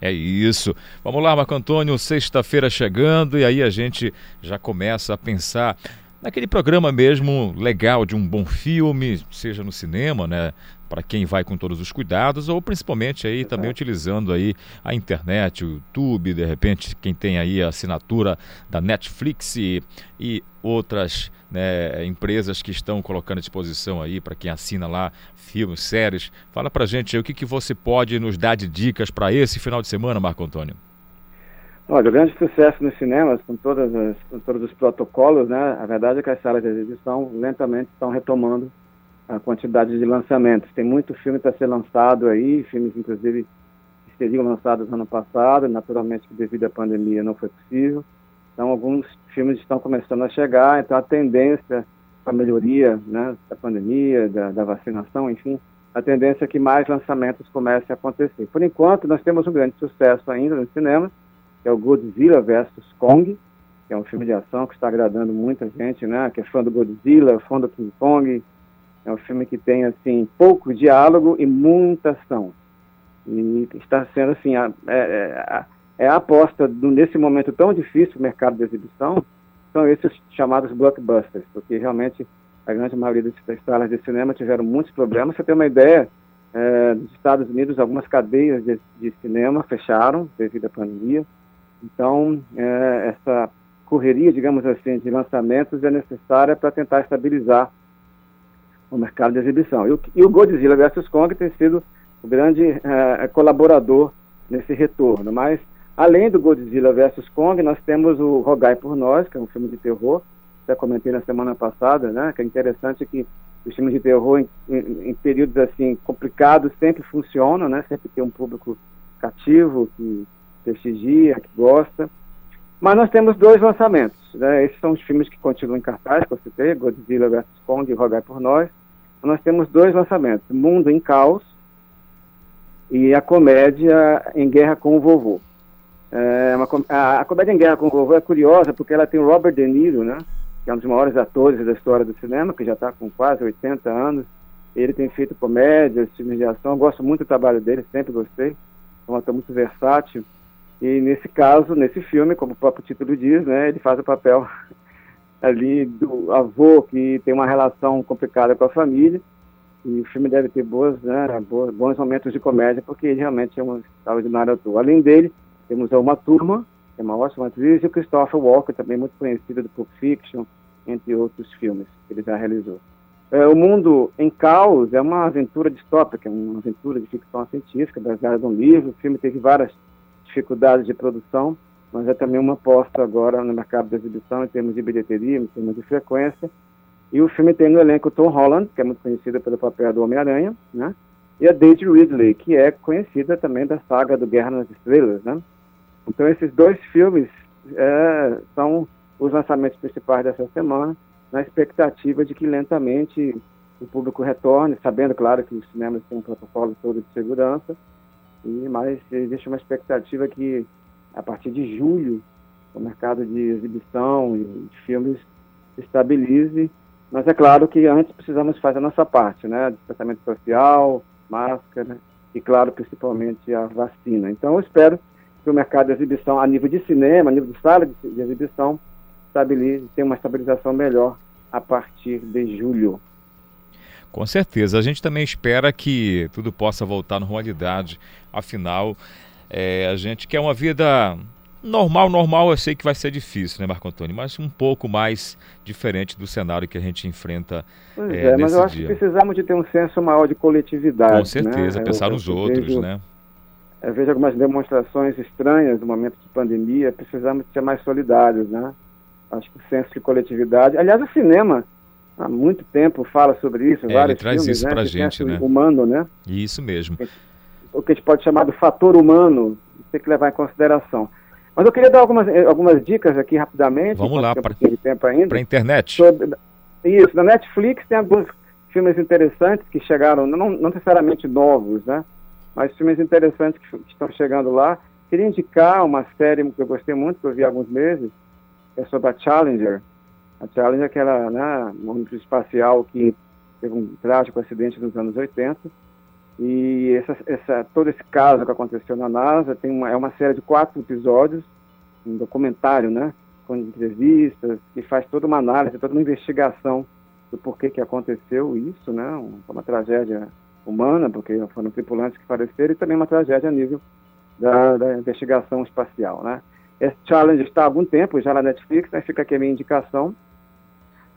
É isso. Vamos lá, Marco Antônio, sexta-feira chegando e aí a gente já começa a pensar naquele programa mesmo legal de um bom filme, seja no cinema, né? Para quem vai com todos os cuidados, ou principalmente aí também utilizando aí a internet, o YouTube, de repente, quem tem aí a assinatura da Netflix e, e outras né, empresas que estão colocando à disposição aí para quem assina lá filmes, séries. Fala pra gente aí o que, que você pode nos dar de dicas para esse final de semana, Marco Antônio. Olha, o grande sucesso nos cinemas, com, todas as, com todos os protocolos, né? A verdade é que as salas de exibição lentamente estão retomando a quantidade de lançamentos. Tem muito filme para ser lançado aí, filmes inclusive que seriam lançados ano passado, naturalmente devido à pandemia não foi possível. Então alguns filmes estão começando a chegar, então a tendência a melhoria né, da pandemia, da, da vacinação, enfim, a tendência é que mais lançamentos comecem a acontecer. Por enquanto, nós temos um grande sucesso ainda nos cinemas, que é o Godzilla vs Kong, que é um filme de ação que está agradando muita gente, né? Que é fã do Godzilla, fã do King Kong. É um filme que tem assim pouco diálogo e muita ação. E está sendo assim a, é, é, é a aposta do, nesse momento tão difícil do mercado de exibição são esses chamados blockbusters, porque realmente a grande maioria das salas de cinema tiveram muitos problemas. Você tem uma ideia, é, nos Estados Unidos algumas cadeias de, de cinema fecharam devido à pandemia. Então, é, essa correria, digamos assim, de lançamentos é necessária para tentar estabilizar o mercado de exibição. E o, e o Godzilla vs. Kong tem sido o grande é, colaborador nesse retorno. Mas, além do Godzilla vs. Kong, nós temos o Rogai por Nós, que é um filme de terror, até comentei na semana passada, né, que é interessante que os filmes de terror em, em, em períodos assim complicados sempre funcionam, né, sempre tem um público cativo que prestigia, que gosta. Mas nós temos dois lançamentos. Né? Esses são os filmes que continuam em cartaz, que eu citei, Godzilla vs. Kong e Rogai por Nós. Nós temos dois lançamentos, Mundo em Caos e a comédia Em Guerra com o Vovô. É uma, a, a, comédia Em Guerra com o Vovô é curiosa porque ela tem o Robert De Niro, né? que é um dos maiores atores da história do cinema, que já está com quase 80 anos. Ele tem feito comédias, filmes de ação. Eu gosto muito do trabalho dele, sempre gostei. É um ator muito versátil. E nesse caso, nesse filme, como o próprio título diz, né, ele faz o papel ali do avô que tem uma relação complicada com a família. E o filme deve ter boas, né, bons momentos de comédia, porque ele realmente é um extraordinário ator. Além dele, temos Uma Turma, que é uma ótima atriz, e o Christopher Walker, também muito conhecido do Pulp Fiction, entre outros filmes que ele já realizou. É, o Mundo em Caos é uma aventura distópica, uma aventura de ficção científica baseada num livro. O filme teve várias dificuldades de produção, mas é também uma aposta agora no mercado de exibição em termos de bilheteria, em termos de frequência. E o filme tem no elenco Tom Holland, que é muito conhecida pelo papel do Homem-Aranha, né? E a Daisy Ridley, que é conhecida também da saga do Guerra nas Estrelas, né? Então esses dois filmes é, são os lançamentos principais dessa semana, na expectativa de que lentamente o público retorne, sabendo, claro, que os cinemas têm um protocolo todo de segurança, e, mas existe uma expectativa que a partir de julho o mercado de exibição e de filmes se estabilize, mas é claro que antes precisamos fazer a nossa parte, né, distanciamento social, máscara e, claro, principalmente a vacina. Então, eu espero que o mercado de exibição, a nível de cinema, a nível de sala de, de exibição, estabilize, tenha uma estabilização melhor a partir de julho. Com certeza. A gente também espera que tudo possa voltar à normalidade. Afinal, é, a gente quer uma vida normal, normal. Eu sei que vai ser difícil, né, Marco Antônio? Mas um pouco mais diferente do cenário que a gente enfrenta pois é, é mas eu acho dia. que precisamos de ter um senso maior de coletividade. Com certeza, né? pensar eu, nos eu outros, vejo, né? Eu vejo algumas demonstrações estranhas no momento de pandemia. Precisamos ser mais solidários, né? Acho que o senso de coletividade. Aliás, o cinema há muito tempo fala sobre isso. É, vários ele traz filmes, isso né? para a gente, né? Humano, né? Isso mesmo. O que a gente pode chamar do fator humano, tem que levar em consideração. Mas eu queria dar algumas, eh, algumas dicas aqui rapidamente. Vamos lá, para a internet. Sobre, isso, na Netflix tem alguns filmes interessantes que chegaram, não, não necessariamente novos, né? Mas filmes interessantes que, que estão chegando lá. Queria indicar uma série que eu gostei muito, que eu vi há alguns meses, é sobre a Challenger. A Challenger, que era né, ônibus espacial que teve um trágico acidente nos anos 80. E essa, essa, todo esse caso que aconteceu na NASA tem uma, é uma série de quatro episódios, um documentário, né? Com entrevistas, que faz toda uma análise, toda uma investigação do porquê que aconteceu isso, né? Uma, uma tragédia humana, porque foram tripulantes que faleceram, e também uma tragédia a nível da, da investigação espacial, né? Esse challenge está há algum tempo já na Netflix, né? fica aqui a minha indicação.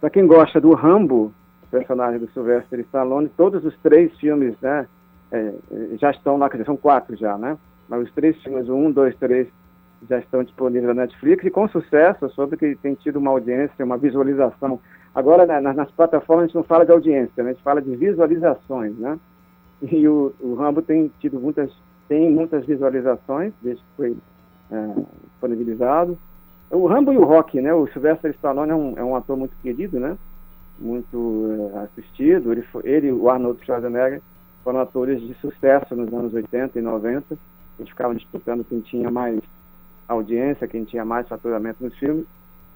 Para quem gosta do Rambo, personagem do Sylvester Stallone, todos os três filmes né, é, já estão lá, quer dizer, são quatro já, né? Mas os três filmes, um, dois, três, já estão disponíveis na Netflix e com sucesso, soube que tem tido uma audiência, uma visualização. Agora, né, nas, nas, plataformas, a gente não fala de audiência, né, a gente fala de visualizações, né? E o, o Rambo tem tido muitas, tem muitas visualizações, desde que foi é, disponibilizado. O Rambo e o Rock, né? O Sylvester Stallone é um, é um ator muito querido, né? Muito é, assistido. Ele, foi, ele o Arnold Schwarzenegger foram atores de sucesso nos anos 80 e 90. Eles ficavam disputando quem tinha mais audiência, quem tinha mais faturamento nos filmes.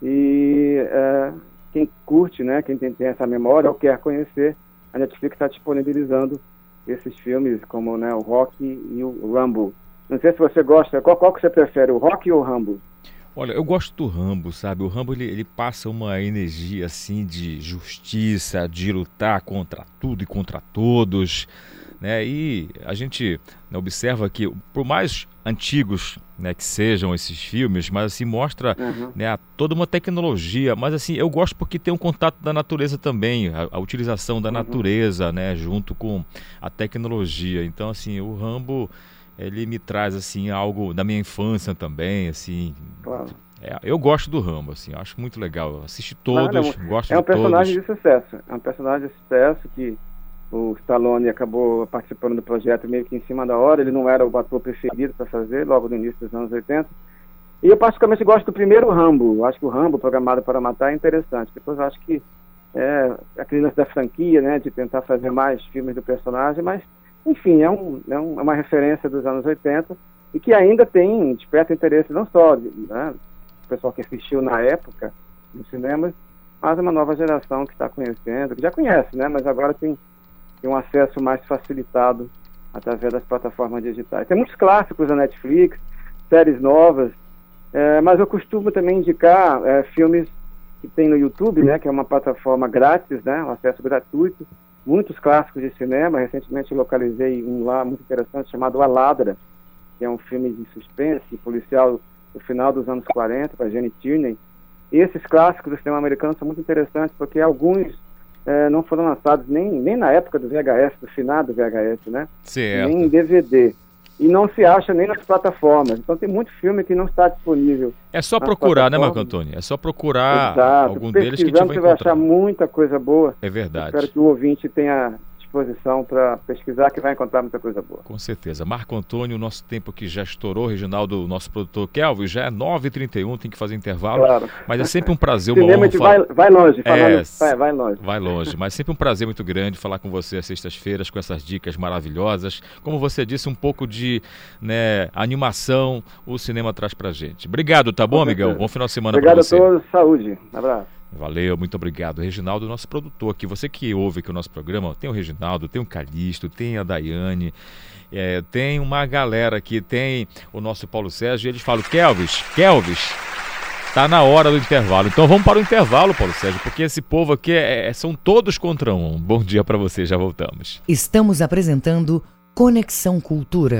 E é, quem curte, né? Quem tem, tem essa memória ou quer conhecer, a Netflix está disponibilizando esses filmes como né, o Rock e o Rambo. Não sei se você gosta, qual, qual que você prefere, o Rock ou o Rambo? Olha, eu gosto do Rambo, sabe? O Rambo ele, ele, passa uma energia assim de justiça, de lutar contra tudo e contra todos, né? E a gente né, observa que, por mais antigos né, que sejam esses filmes, mas assim mostra uhum. né, toda uma tecnologia. Mas assim, eu gosto porque tem um contato da natureza também, a, a utilização da uhum. natureza, né, junto com a tecnologia. Então assim, o Rambo ele me traz assim algo da minha infância também, assim. Claro. É, eu gosto do Rambo, assim, acho muito legal. Assisti todos, não, gosto É um de todos. personagem de sucesso. É um personagem de sucesso que o Stallone acabou participando do projeto meio que em cima da hora. Ele não era o ator preferido para fazer, logo no início dos anos 80. E eu particularmente gosto do primeiro Rambo. Acho que o Rambo, Programado para Matar, é interessante. Depois eu acho que é aquele lance da franquia, né, de tentar fazer mais filmes do personagem, mas, enfim, é, é, um, é uma referência dos anos 80 e que ainda tem, desperta interesse não só de, né, o pessoal que assistiu na época nos cinemas, mas uma nova geração que está conhecendo, que já conhece, né, mas agora tem, tem um acesso mais facilitado através das plataformas digitais. Tem muitos clássicos da Netflix, séries novas, é, mas eu costumo também indicar é, filmes que tem no YouTube, né, que é uma plataforma grátis, né, um acesso gratuito, muitos clássicos de cinema. Recentemente localizei um lá muito interessante chamado A Ladra, que é um filme de suspense policial do final dos anos 40, para Jenny Tierney. E esses clássicos do cinema americano são muito interessantes porque alguns é, não foram lançados nem, nem na época do VHS, do finado VHS, né? Certo. Nem em DVD e não se acha nem nas plataformas. Então tem muito filme que não está disponível. É só procurar, né, Marco Antônio? É só procurar Exato. algum deles que gente vai você vai encontrar. achar muita coisa boa. É verdade. Espero que o ouvinte tenha disposição para pesquisar, que vai encontrar muita coisa boa. Com certeza. Marco Antônio, o nosso tempo aqui já estourou. Reginaldo, nosso produtor Kelvin, já é 9h31, tem que fazer intervalo. Claro. Mas é sempre um prazer, uma Cinema honra. vai, vai longe, falando, É, vai, vai longe. Vai longe, mas sempre um prazer muito grande falar com você às sextas-feiras com essas dicas maravilhosas. Como você disse, um pouco de né, animação o cinema traz pra gente. Obrigado, tá bom, amigão? Bom final de semana Obrigado pra você. a todos, saúde. Um abraço. Valeu, muito obrigado. Reginaldo, nosso produtor aqui. Você que ouve aqui o nosso programa, tem o Reginaldo, tem o Calixto, tem a Daiane, é, tem uma galera aqui, tem o nosso Paulo Sérgio, e eles falam, Kelvis, Kelvis, tá na hora do intervalo. Então vamos para o intervalo, Paulo Sérgio, porque esse povo aqui é- é- são todos contra um. Bom dia para você, já voltamos. Estamos apresentando Conexão Cultura.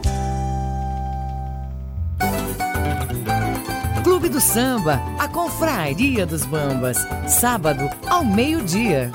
Do Samba, a Confraria dos Bambas, sábado ao meio-dia.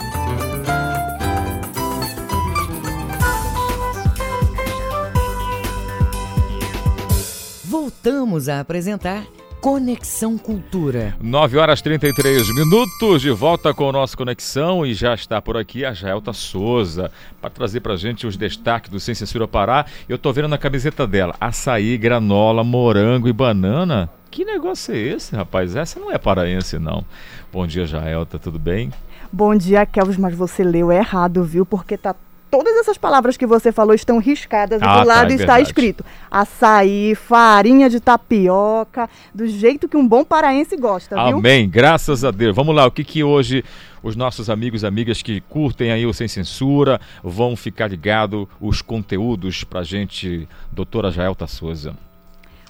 Voltamos a apresentar Conexão Cultura. 9 horas 33 minutos, de volta com o nosso Conexão e já está por aqui a Jaelta Souza para trazer para gente os destaques do Sem Censura Pará. Eu tô vendo na camiseta dela açaí, granola, morango e banana. Que negócio é esse, rapaz? Essa não é paraense, não. Bom dia, Jaelta, tudo bem? Bom dia, Kelvis, mas você leu errado, viu? Porque tá todas essas palavras que você falou estão riscadas e Ah, do tá, lado é está verdade. escrito açaí, farinha de tapioca, do jeito que um bom paraense gosta, viu? Amém, graças a Deus. Vamos lá, o que que hoje os nossos amigos e amigas que curtem aí o Sem Censura vão ficar ligado os conteúdos pra gente, doutora Jaelta Souza.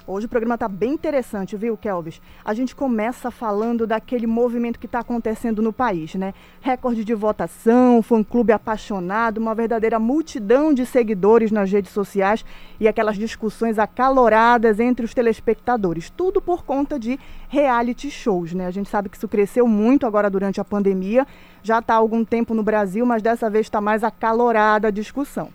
Hoje o programa está bem interessante, viu, Kelvis? A gente começa falando daquele movimento que está acontecendo no país, né? Recorde de votação, fã-clube apaixonado, uma verdadeira multidão de seguidores nas redes sociais e aquelas discussões acaloradas entre os telespectadores. Tudo por conta de reality shows, né? A gente sabe que isso cresceu muito agora durante a pandemia, já está há algum tempo no Brasil, mas dessa vez está mais acalorada a discussão.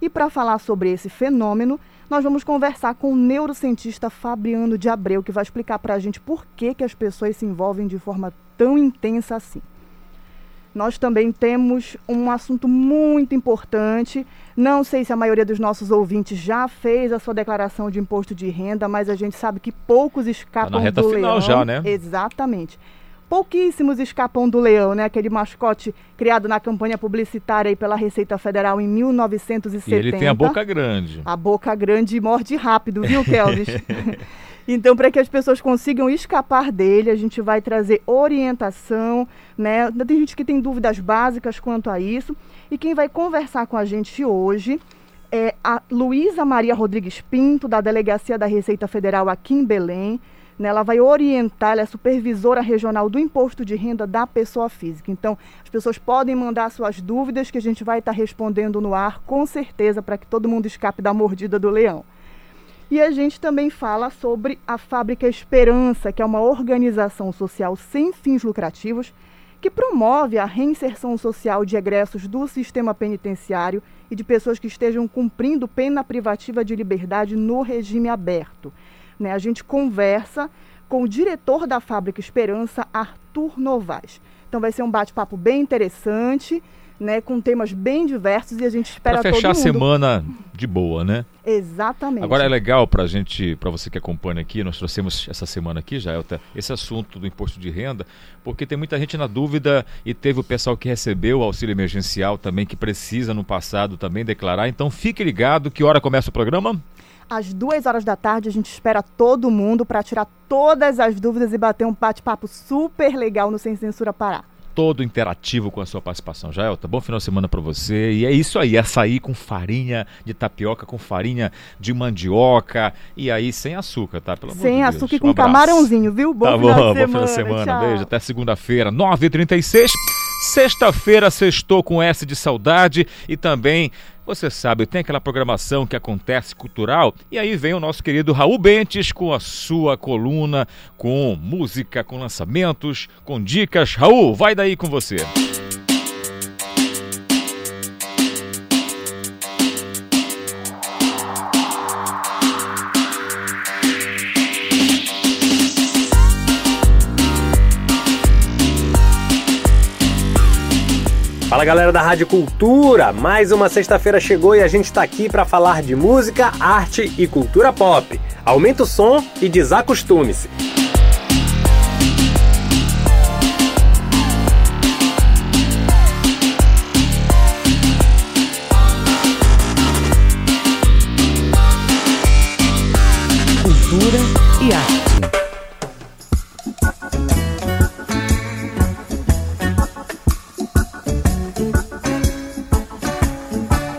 E para falar sobre esse fenômeno, nós vamos conversar com o neurocientista Fabiano de Abreu, que vai explicar para a gente por que, que as pessoas se envolvem de forma tão intensa assim. Nós também temos um assunto muito importante. Não sei se a maioria dos nossos ouvintes já fez a sua declaração de imposto de renda, mas a gente sabe que poucos escapam Tá na reta do final leão. já, né? Exatamente. Pouquíssimos escapam do leão, né? Aquele mascote criado na campanha publicitária aí pela Receita Federal em 1970. E ele tem a boca grande. A boca grande e morde rápido, viu, Kelvis? então, para que as pessoas consigam escapar dele, a gente vai trazer orientação, né? Tem gente que tem dúvidas básicas quanto a isso. E quem vai conversar com a gente hoje é a Luísa Maria Rodrigues Pinto, da Delegacia da Receita Federal aqui em Belém. Né, ela vai orientar, ela é supervisora regional do imposto de renda da pessoa física. Então, as pessoas podem mandar suas dúvidas que a gente vai estar respondendo no ar, com certeza, para que todo mundo escape da mordida do leão. E a gente também fala sobre a Fábrica Esperança, que é uma organização social sem fins lucrativos que promove a reinserção social de egressos do sistema penitenciário e de pessoas que estejam cumprindo pena privativa de liberdade no regime aberto. Né? A gente conversa com o diretor da Fábrica Esperança, Arthur Novaes. Então vai ser um bate-papo bem interessante né, com temas bem diversos e a gente espera pra fechar a semana de boa, né? Exatamente. Agora é legal para gente, para você que acompanha aqui, nós trouxemos essa semana aqui, já esse assunto do imposto de renda, porque tem muita gente na dúvida e teve o pessoal que recebeu o auxílio emergencial também que precisa no passado também declarar. Então fique ligado, que hora começa o programa? Às duas horas da tarde a gente espera todo mundo para tirar todas as dúvidas e bater um bate-papo super legal no Sem Censura Pará todo interativo com a sua participação. Jael, tá bom final de semana para você. E é isso aí, açaí com farinha de tapioca, com farinha de mandioca e aí sem açúcar, tá? Pelo sem amor de açúcar e com um camarãozinho, viu? Bom tá final bom, de semana. Bom final de semana. Tchau. Beijo, até segunda-feira, 9h36. Sexta-feira, sextou com S de saudade e também você sabe, tem aquela programação que acontece cultural e aí vem o nosso querido Raul Bentes com a sua coluna, com música, com lançamentos, com dicas. Raul, vai daí com você. Fala galera da Rádio Cultura! Mais uma sexta-feira chegou e a gente está aqui para falar de música, arte e cultura pop. Aumenta o som e desacostume-se.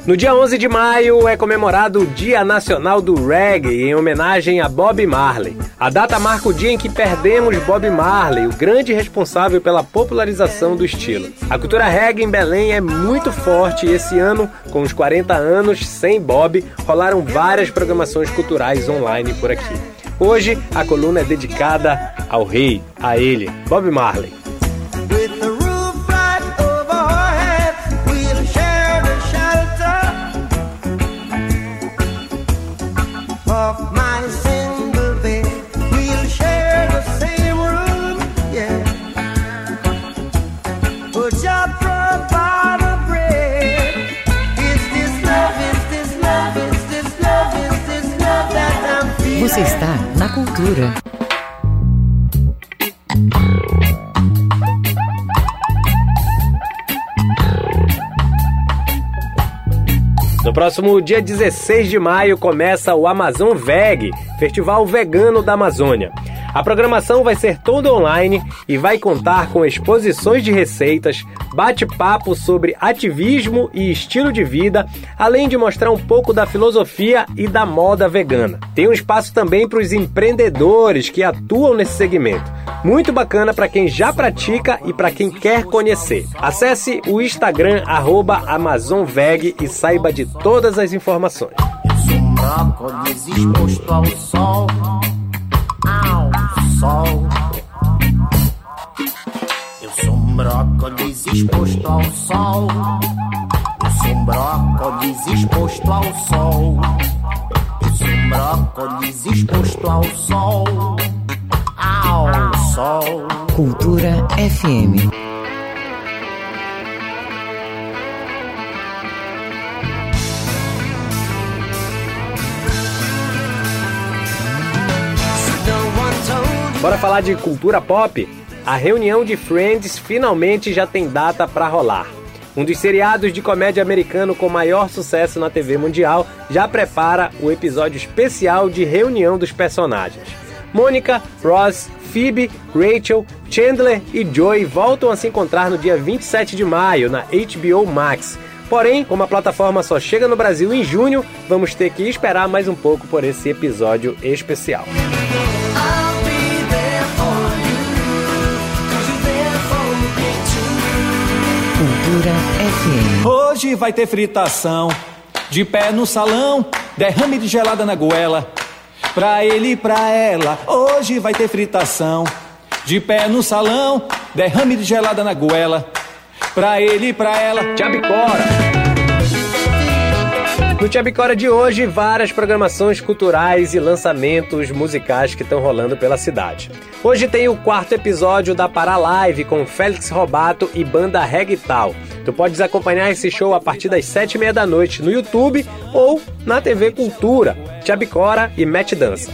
No dia 11 de maio é comemorado o Dia Nacional do Reggae, em homenagem a Bob Marley. A data marca o dia em que perdemos Bob Marley, o grande responsável pela popularização do estilo. A cultura reggae em Belém é muito forte e esse ano, com os 40 anos sem Bob, rolaram várias programações culturais online por aqui. Hoje, a coluna é dedicada ao rei, a ele, Bob Marley. Você está na cultura. No próximo dia 16 de maio começa o Amazon Veg, Festival Vegano da Amazônia. A programação vai ser toda online e vai contar com exposições de receitas, bate-papo sobre ativismo e estilo de vida, além de mostrar um pouco da filosofia e da moda vegana. Tem um espaço também para os empreendedores que atuam nesse segmento. Muito bacana para quem já pratica e para quem quer conhecer. Acesse o Instagram AmazonVeg e saiba de todas as informações. sol sol. Eu sou um brócolis exposto ao sol. Eu sou um brócolis exposto ao sol. Eu sou um brócolis exposto ao sol. Ao sol. Cultura FM. Bora falar de cultura pop? A reunião de Friends finalmente já tem data para rolar. Um dos seriados de comédia americano com maior sucesso na TV mundial já prepara o episódio especial de reunião dos personagens. Mônica, Ross, Phoebe, Rachel, Chandler e Joey voltam a se encontrar no dia 27 de maio na HBO Max Porém, como a plataforma só chega no Brasil em junho, vamos ter que esperar mais um pouco por esse episódio especial. Hoje vai ter fritação, de pé no salão, derrame de gelada na goela. Pra ele e pra ela, hoje vai ter fritação, de pé no salão, derrame de gelada na goela. Pra ele e pra ela, Tchabicora. No Tchabicora de hoje, várias programações culturais e lançamentos musicais que estão rolando pela cidade. Hoje tem o quarto episódio da Pará Live com Félix Robato e banda Regtal. Tu podes acompanhar esse show a partir das sete e meia da noite no YouTube ou na TV Cultura, Tchabicora e Match Dança.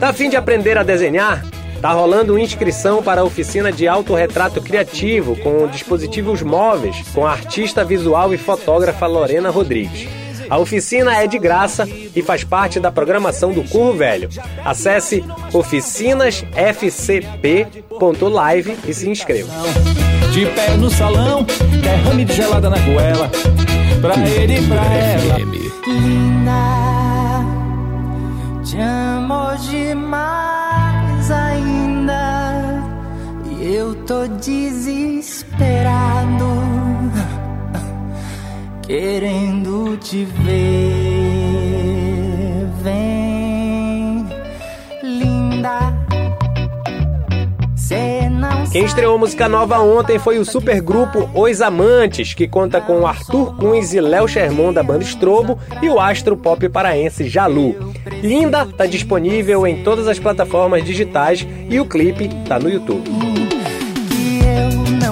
Tá a fim de aprender a desenhar? Tá rolando inscrição para a oficina de autorretrato criativo com dispositivos móveis com a artista visual e fotógrafa Lorena Rodrigues. A oficina é de graça e faz parte da programação do Curro Velho. Acesse oficinasfcp.live e se inscreva. De pé no salão, derrame de gelada na goela. Pra ele e pra ela. Linda, te amo demais eu tô desesperado, querendo te ver. Vem, linda. Quem estreou música nova ontem foi o supergrupo Os Amantes, que conta com Arthur Cunz e Léo Sherman da banda Estrobo e o astro pop paraense Jalu. Linda tá disponível em todas as plataformas digitais e o clipe tá no YouTube.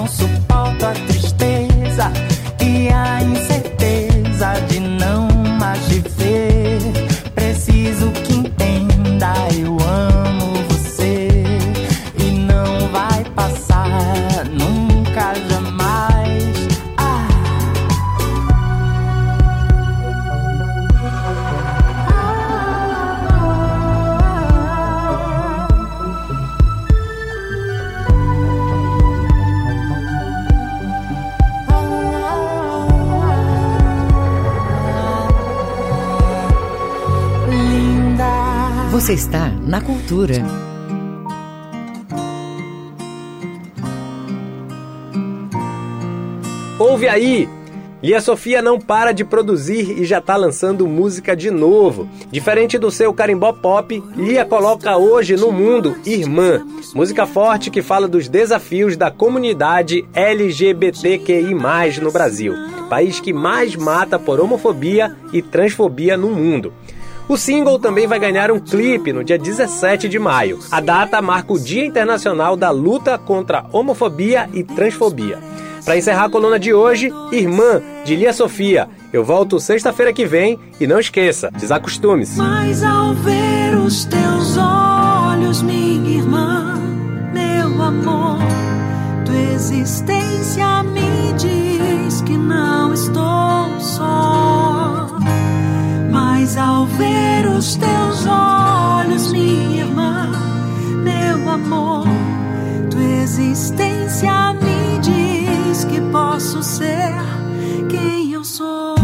Não suporto a tristeza e a incerteza de não Você está na cultura. Ouve aí! Lia Sofia não para de produzir e já tá lançando música de novo. Diferente do seu carimbó pop, Lia coloca hoje no mundo Irmã, música forte que fala dos desafios da comunidade LGBTQI+, no Brasil, país que mais mata por homofobia e transfobia no mundo. O single também vai ganhar um clipe no dia 17 de maio. A data marca o Dia Internacional da Luta contra a Homofobia e Transfobia. Para encerrar a coluna de hoje, Irmã, de Lia Sofia. Eu volto sexta-feira que vem e não esqueça, desacostume-se. Mas ao ver os teus olhos, minha irmã, meu amor, tua existência me diz que não estou. Ao ver os teus olhos, minha irmã, meu amor, tua existência me diz que posso ser quem eu sou.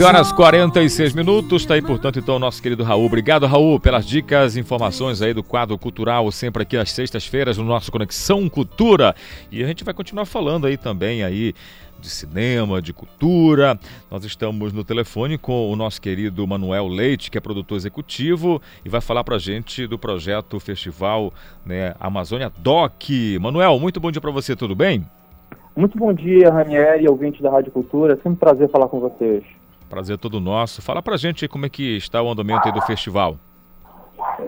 9 horas 46 minutos, está aí, portanto, então, o nosso querido Raul. Obrigado, Raul, pelas dicas informações aí do quadro cultural, sempre aqui às sextas-feiras, no nosso Conexão Cultura. E a gente vai continuar falando aí também aí de cinema, de cultura. Nós estamos no telefone com o nosso querido Manuel Leite, que é produtor executivo, e vai falar pra gente do projeto Festival né, Amazônia Doc. Manuel, muito bom dia para você, tudo bem? Muito bom dia, Ranieri, ouvinte da Rádio Cultura. É sempre um prazer falar com vocês. Prazer todo nosso. Fala pra gente aí como é que está o andamento aí do festival.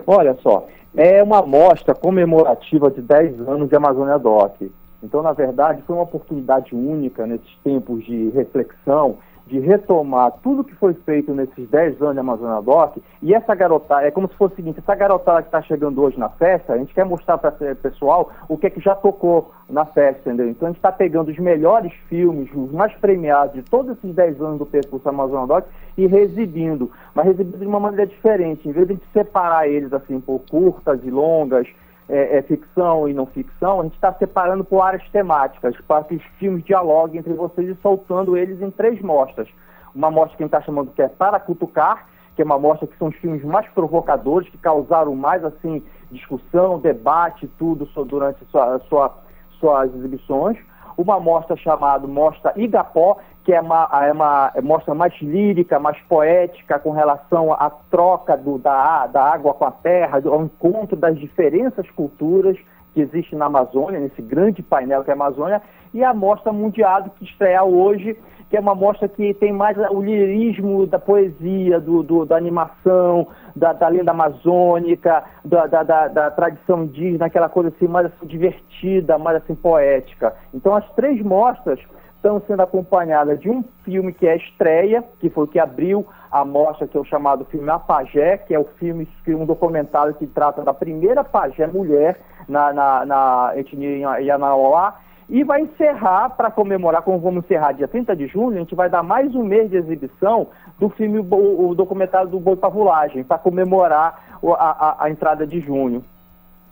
Olha só, é uma mostra comemorativa de 10 anos de Amazônia Doc. Então, na verdade, foi uma oportunidade única nesses tempos de reflexão de retomar tudo que foi feito nesses 10 anos de Amazônia Doc, e essa garotada, é como se fosse o seguinte, essa garotada que está chegando hoje na festa, a gente quer mostrar para o pessoal o que é que já tocou na festa, entendeu? Então a gente está pegando os melhores filmes, os mais premiados de todos esses 10 anos do percurso Amazônia Doc e reexibindo, mas reexibindo de uma maneira diferente, em vez de separar eles assim por curtas e longas, é, é, ficção e não ficção, a gente está separando por áreas temáticas, para que os filmes dialoguem entre vocês e soltando eles em três mostras. Uma mostra que a gente está chamando que é Para Cutucar, que é uma mostra que são os filmes mais provocadores, que causaram mais assim discussão, debate, tudo durante sua, sua, suas exibições. Uma mostra chamada Mostra Igapó, que é uma, é uma mostra mais lírica, mais poética com relação à troca do, da, da água com a terra, ao encontro das diferentes culturas que existem na Amazônia, nesse grande painel que é a Amazônia, e a Mostra Mundial que estreia hoje, que é uma mostra que tem mais o lirismo da poesia, do, do da animação, da, da lenda amazônica, da, da, da, da, tradição indígena, aquela coisa assim mais assim, divertida, mais assim poética. Então as três mostras estão sendo acompanhadas de um filme que é estreia, que foi o que abriu a mostra, que é o chamado filme A Pajé, que é o filme, um documentário que trata da primeira pajé mulher na, na, na etnia Yanauá, e vai encerrar, para comemorar, como vamos encerrar dia 30 de junho, a gente vai dar mais um mês de exibição do filme, o, o documentário do Boi Pavulagem, para comemorar a, a, a, entrada de junho.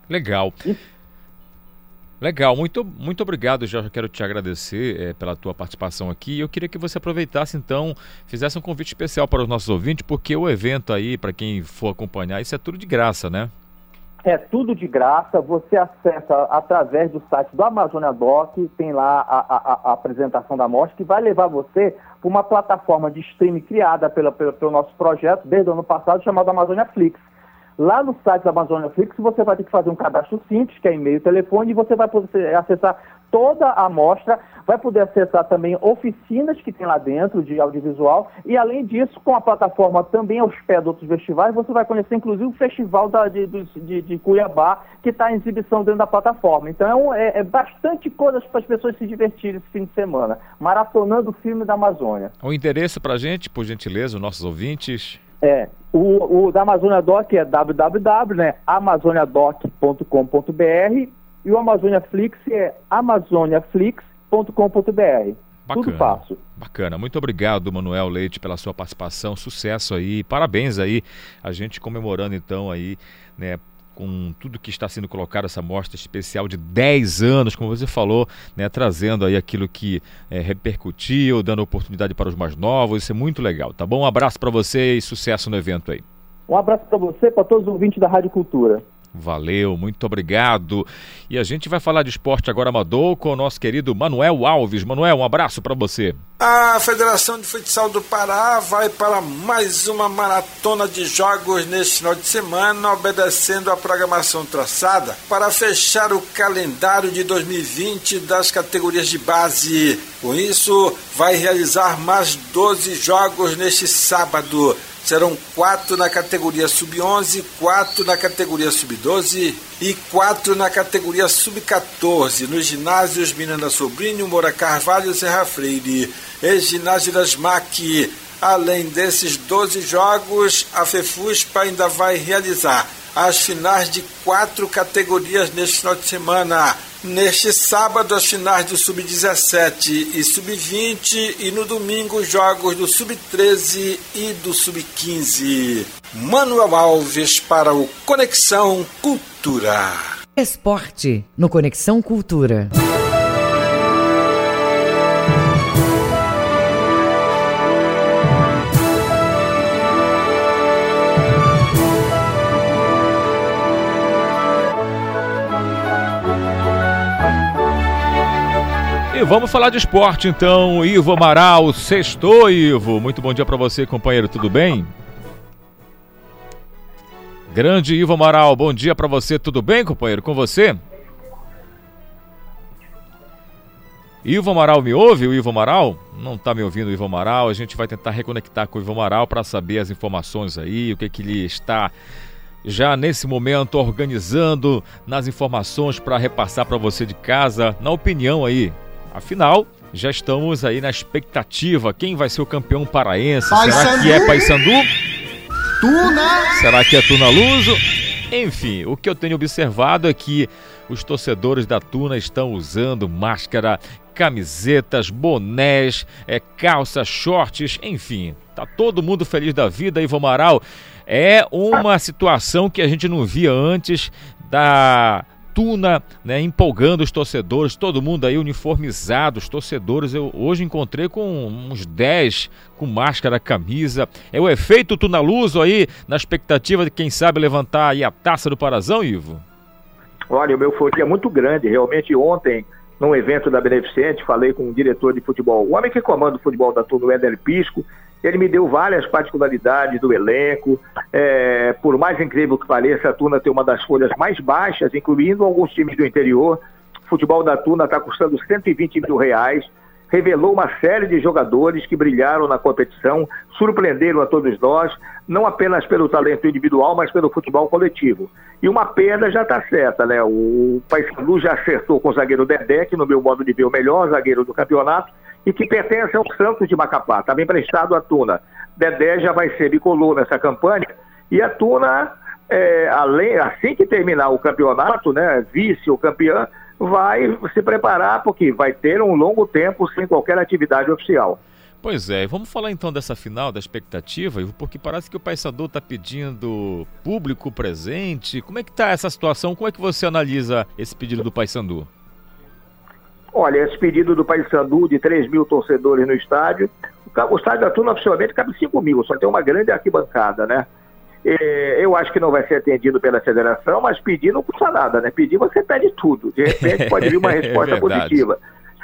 Legal. E, Legal, muito, muito obrigado. Já quero te agradecer é, pela tua participação aqui. Eu queria que você aproveitasse então, fizesse um convite especial para os nossos ouvintes, porque o evento aí, para quem for acompanhar, isso é tudo de graça, né? É tudo de graça. Você acessa através do site do Amazônia Doc, tem lá a, a, a apresentação da mostra, que vai levar você para uma plataforma de streaming criada pela, pela, pelo nosso projeto desde o ano passado, chamado Amazônia Flix. Lá no site da Amazônia Flix, você vai ter que fazer um cadastro simples, que é e-mail telefone, e você vai poder acessar toda a amostra, vai poder acessar também oficinas que tem lá dentro de audiovisual, e além disso, com a plataforma também aos pés de outros festivais, você vai conhecer inclusive o Festival da, de, de, de, Cuiabá, que está em exibição dentro da plataforma. Então é, é bastante coisa para as pessoas se divertirem esse fim de semana, maratonando o filme da Amazônia. O endereço para gente, por gentileza, os nossos ouvintes. É, o, o da Amazônia Doc é www, né, amazoniadoc.com.br e o Amazônia Flix é amazoniaflix.com.br. Tudo fácil. Bacana. Muito obrigado, Manuel Leite, pela sua participação. Sucesso aí. Parabéns aí. A gente comemorando então aí, né, com tudo que está sendo colocado, essa mostra especial de 10 anos, como você falou, né, trazendo aí aquilo que é, repercutiu, dando oportunidade para os mais novos, isso é muito legal, tá bom? Um abraço para você e sucesso no evento aí. Um abraço para você, para todos os ouvintes da Rádio Cultura. Valeu, muito obrigado. E a gente vai falar de esporte agora amador com o nosso querido Manuel Alves. Manuel, um abraço para você. A Federação de Futsal do Pará vai para mais uma maratona de jogos neste final de semana, obedecendo a programação traçada para fechar o calendário de 2020 das categorias de base. Com isso, vai realizar mais 12 jogos neste sábado serão quatro na categoria sub-11, quatro na categoria sub-12 e quatro na categoria sub-14, nos ginásios Miranda Sobrinho, Moura Carvalho, Serra Freire e ginásio das MAC. Além desses 12 jogos, a FEFUSPA ainda vai realizar as finais de quatro categorias neste final de semana. Neste sábado, as finais do Sub-17 e Sub-20 e no domingo, os jogos do Sub-13 e do Sub-15. Manuel Alves para o Conexão Cultura. Esporte no Conexão Cultura. Vamos falar de esporte então. Ivo Amaral, sextou, Ivo. Muito bom dia para você, companheiro, tudo bem? Grande Ivo Amaral, bom dia para você, tudo bem, companheiro? Com você? Ivo Amaral me ouve? O Ivo Amaral? Não está me ouvindo o Ivo Amaral. A gente vai tentar reconectar com o Ivo Amaral para saber as informações aí, o que, que ele está já nesse momento organizando nas informações para repassar para você de casa, na opinião aí. Afinal, já estamos aí na expectativa. Quem vai ser o campeão paraense? Será que é Paysandu? Tuna! Será que é Tuna Luso? Enfim, o que eu tenho observado é que os torcedores da Tuna estão usando máscara, camisetas, bonés, é, calças, shorts, enfim. Tá todo mundo feliz da vida, Ivo Amaral. É uma situação que a gente não via antes da Tuna, né, empolgando os torcedores, todo mundo aí uniformizado, os torcedores. Eu hoje encontrei com uns 10 com máscara, camisa. É o efeito Tuna Luso aí, na expectativa de quem sabe levantar aí a taça do Parazão, Ivo? Olha, o meu foi é muito grande. Realmente ontem, num evento da Beneficente, falei com o diretor de futebol, o homem que comanda o futebol da Tuna, o Éder Pisco, ele me deu várias particularidades do elenco. É, por mais incrível que pareça, a Tuna tem uma das folhas mais baixas, incluindo alguns times do interior. O futebol da Tuna está custando 120 mil reais. Revelou uma série de jogadores que brilharam na competição, surpreenderam a todos nós, não apenas pelo talento individual, mas pelo futebol coletivo. E uma perda já está certa, né? O Paysandu já acertou com o zagueiro Dedé, que no meu modo de ver o melhor zagueiro do campeonato, e que pertence ao Santos de Macapá, também prestado à Tuna. Dedé já vai ser bicolor nessa campanha e a Tuna, é, além, assim que terminar o campeonato, né, vice ou campeã, vai se preparar porque vai ter um longo tempo sem qualquer atividade oficial. Pois é, vamos falar então dessa final, da expectativa, porque parece que o Paysandu está pedindo público presente. Como é que está essa situação? Como é que você analisa esse pedido do Paysandu? Olha, esse pedido do Paysandu de 3 mil torcedores no estádio, o estádio da Tuna oficialmente cabe 5 mil, só tem uma grande arquibancada, né? eu acho que não vai ser atendido pela federação, mas pedir não custa nada, né? Pedir você pede tudo. De repente pode vir uma resposta é positiva.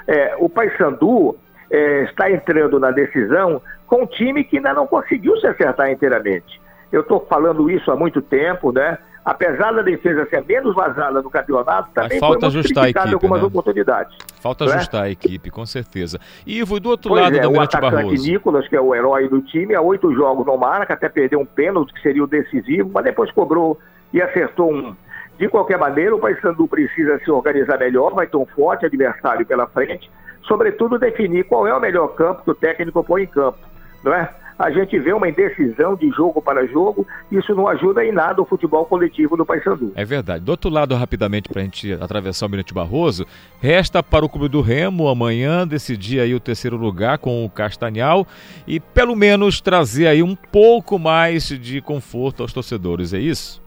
É, o Paysandu é, está entrando na decisão com um time que ainda não conseguiu se acertar inteiramente. Eu estou falando isso há muito tempo, né? Apesar da defesa ser menos vazada no campeonato, também falta foi ajustar a equipe, algumas né? oportunidades. Falta é? ajustar a equipe, com certeza. Ivo, e do outro pois lado é, do o atacante Barroso? Nicolas, que é o herói do time, há oito jogos não marca, até perdeu um pênalti, que seria o decisivo, mas depois cobrou e acertou um. De qualquer maneira, o Paysandu precisa se organizar melhor, vai ter um forte adversário pela frente, sobretudo definir qual é o melhor campo que o técnico põe em campo, não é? A gente vê uma indecisão de jogo para jogo, isso não ajuda em nada o futebol coletivo do Paysandu. É verdade. Do outro lado, rapidamente, para a gente atravessar o Mirante Barroso, resta para o Clube do Remo amanhã decidir aí o terceiro lugar com o Castanhal e pelo menos trazer aí um pouco mais de conforto aos torcedores, é isso?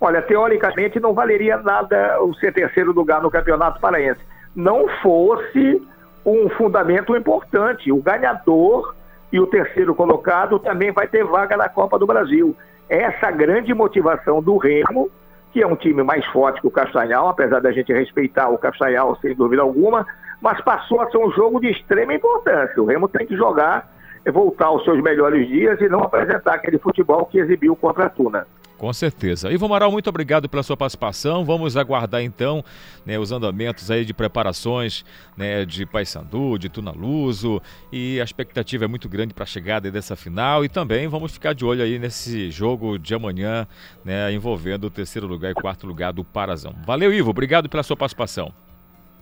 Olha, teoricamente não valeria nada o ser terceiro lugar no Campeonato Paraense. Não fosse um fundamento importante. O ganhador e o terceiro colocado também vai ter vaga na Copa do Brasil. Essa grande motivação do Remo, que é um time mais forte que o Castanhal, apesar da gente respeitar o Castanhal sem dúvida alguma, mas passou a ser um jogo de extrema importância. O Remo tem que jogar, voltar aos seus melhores dias e não apresentar aquele futebol que exibiu contra a Tuna. Com certeza. Ivo Amaral, muito obrigado pela sua participação. Vamos aguardar então né, os andamentos aí de preparações né, de Paysandu, de Tunaluso e a expectativa é muito grande para a chegada dessa final e também vamos ficar de olho aí nesse jogo de amanhã né, envolvendo o terceiro lugar e quarto lugar do Parazão. Valeu, Ivo. Obrigado pela sua participação.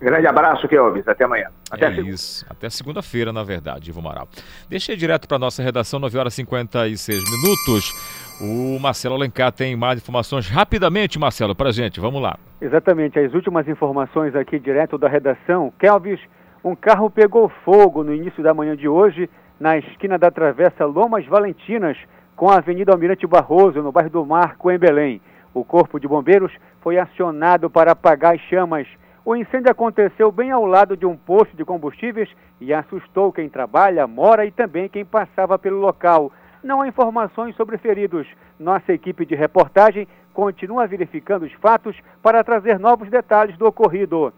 Grande abraço, Kelvis. Até amanhã. Até é isso. Até segunda-feira, na verdade, Ivo Amaral. Deixei direto para nossa redação, 9 horas e 56 minutos. O Marcelo Alencar tem mais informações rapidamente, Marcelo, para gente. Vamos lá. Exatamente, as últimas informações aqui direto da redação. Kelvis, um carro pegou fogo no início da manhã de hoje na esquina da Travessa Lomas Valentinas com a Avenida Almirante Barroso, no bairro do Marco, em Belém. O Corpo de Bombeiros foi acionado para apagar as chamas. O incêndio aconteceu bem ao lado de um posto de combustíveis e assustou quem trabalha, mora e também quem passava pelo local. Não há informações sobre feridos. Nossa equipe de reportagem continua verificando os fatos para trazer novos detalhes do ocorrido.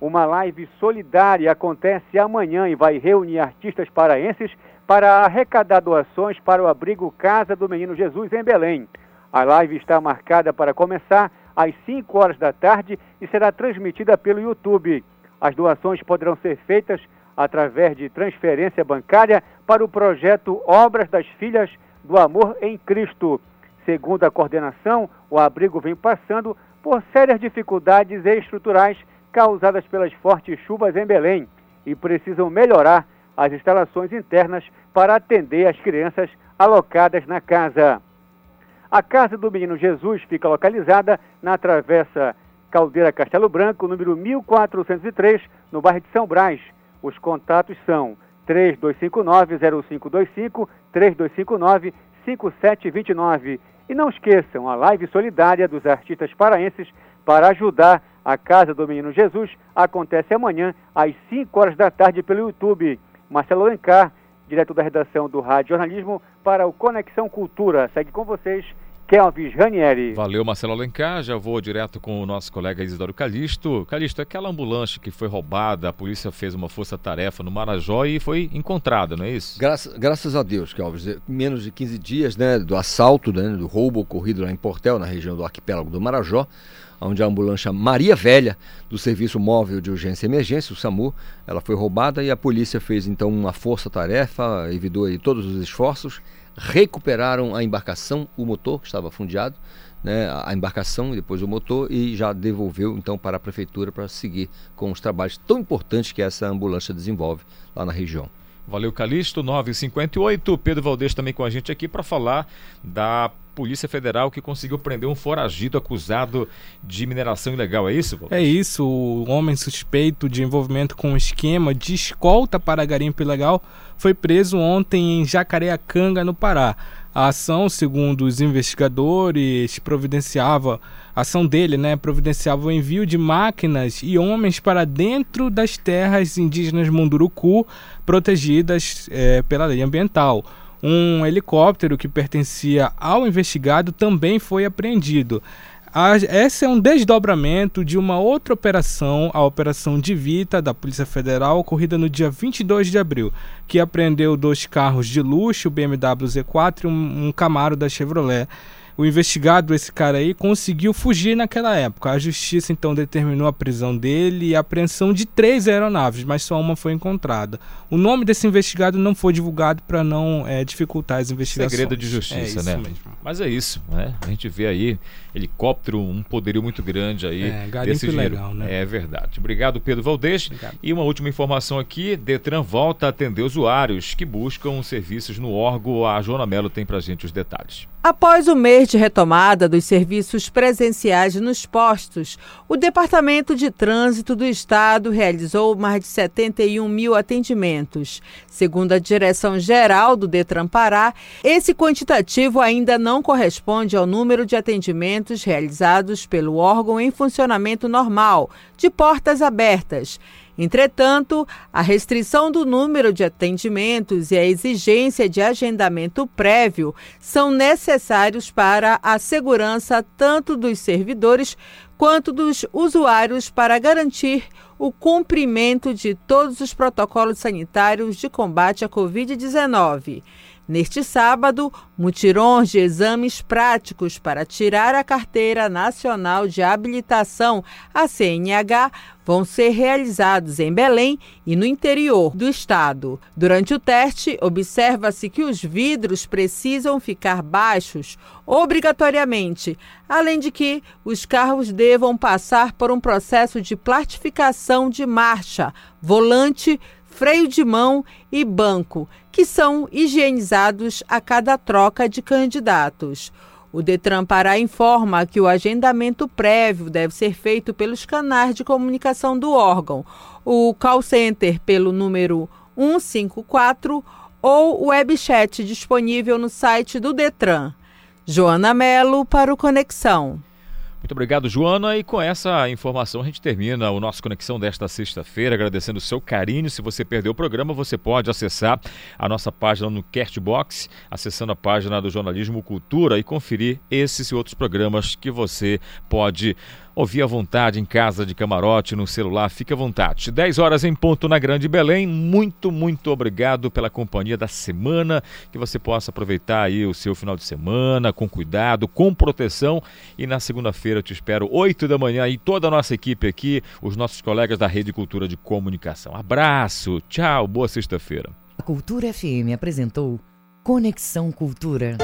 Uma live solidária acontece amanhã e vai reunir artistas paraenses para arrecadar doações para o abrigo Casa do Menino Jesus em Belém. A live está marcada para começar às 5 horas da tarde e será transmitida pelo YouTube. As doações poderão ser feitas através de transferência bancária para o projeto Obras das Filhas do Amor em Cristo. Segundo a coordenação, o abrigo vem passando por sérias dificuldades estruturais causadas pelas fortes chuvas em Belém e precisam melhorar as instalações internas para atender as crianças alocadas na casa. A Casa do Menino Jesus fica localizada na Travessa Caldeira Castelo Branco, número 1403, no bairro de São Brás. Os contatos são 3259-0525, 3259-5729. E não esqueçam a live solidária dos artistas paraenses para ajudar a Casa do Menino Jesus acontece amanhã às 5 horas da tarde pelo YouTube. Marcelo Alencar, diretor da redação do Rádio Jornalismo, para o Conexão Cultura. Segue com vocês, Kelvis Ranieri. Valeu, Marcelo Alencar. Já vou direto com o nosso colega Isidoro Calixto. Calixto, aquela ambulância que foi roubada, a polícia fez uma força-tarefa no Marajó e foi encontrada, não é isso? Graças, graças a Deus, Kelvis. Menos de 15 dias né, do assalto, né, do roubo ocorrido lá em Portel, na região do arquipélago do Marajó onde a ambulância Maria Velha, do Serviço Móvel de Urgência e Emergência, o SAMU, ela foi roubada e a polícia fez então uma força-tarefa, evitou todos os esforços, recuperaram a embarcação, o motor que estava fundiado, né, a embarcação e depois o motor e já devolveu então para a prefeitura para seguir com os trabalhos tão importantes que essa ambulância desenvolve lá na região. Valeu, Calixto, 958. Pedro Valdez também com a gente aqui para falar da Polícia Federal que conseguiu prender um foragido acusado de mineração ilegal, é isso? É isso, o homem suspeito de envolvimento com um esquema de escolta para garimpo ilegal foi preso ontem em Jacareacanga, no Pará. A ação, segundo os investigadores, providenciava a ação dele, né, providenciava o envio de máquinas e homens para dentro das terras indígenas Munduruku protegidas é, pela lei ambiental. Um helicóptero que pertencia ao investigado também foi apreendido. A, esse é um desdobramento de uma outra operação, a Operação Divita da Polícia Federal, ocorrida no dia 22 de abril, que apreendeu dois carros de luxo, o BMW Z4 e um Camaro da Chevrolet o investigado, esse cara aí, conseguiu fugir naquela época. A justiça então determinou a prisão dele e a apreensão de três aeronaves, mas só uma foi encontrada. O nome desse investigado não foi divulgado para não é, dificultar as investigações. Segredo de justiça, é né? Mesmo. Mas é isso, né? A gente vê aí helicóptero, um poderio muito grande aí é, desse dinheiro. Legal, né? É verdade. Obrigado, Pedro Valdez. Obrigado. E uma última informação aqui: Detran volta a atender usuários que buscam serviços no órgão. A Joana Mello tem pra gente os detalhes. Após o mês de retomada dos serviços presenciais nos postos, o Departamento de Trânsito do Estado realizou mais de 71 mil atendimentos. Segundo a direção-geral do Detran Pará, esse quantitativo ainda não corresponde ao número de realizados pelo órgão em funcionamento normal, de portas abertas. Entretanto, a restrição do número de atendimentos e a exigência de agendamento prévio são necessários para a segurança tanto dos servidores quanto dos usuários para garantir o cumprimento de todos os protocolos sanitários de combate à Covid-19. Neste sábado, mutirões de exames práticos para tirar a Carteira Nacional de Habilitação, a CNH, vão ser realizados em Belém e no interior do estado. Durante o teste, observa-se que os vidros precisam ficar baixos obrigatoriamente, além de que os carros devam passar por um processo de plastificação de marcha, volante, freio de mão e banco, que são higienizados a cada troca de candidatos. O Detran Pará informa que o agendamento prévio deve ser feito pelos canais de comunicação do órgão, o call center pelo número 154 ou o webchat disponível no site do Detran. Joana Melo para o Conexão. Muito obrigado, Joana. E com essa informação a gente termina o nosso Conexão desta sexta-feira, agradecendo o seu carinho. Se você perdeu o programa, você pode acessar a nossa página no Castbox, acessando a página do Jornalismo Cultura e conferir esses e outros programas que você pode ouvir à vontade em casa, de camarote, no celular, fique à vontade. 10 horas em ponto na Grande Belém. Muito, muito obrigado pela companhia da semana. Que você possa aproveitar aí o seu final de semana com cuidado, com proteção. E na segunda-feira eu te espero 8 da manhã e toda a nossa equipe aqui, os nossos colegas da Rede Cultura de Comunicação. Abraço, tchau, boa sexta-feira. A Cultura FM apresentou Conexão Cultura.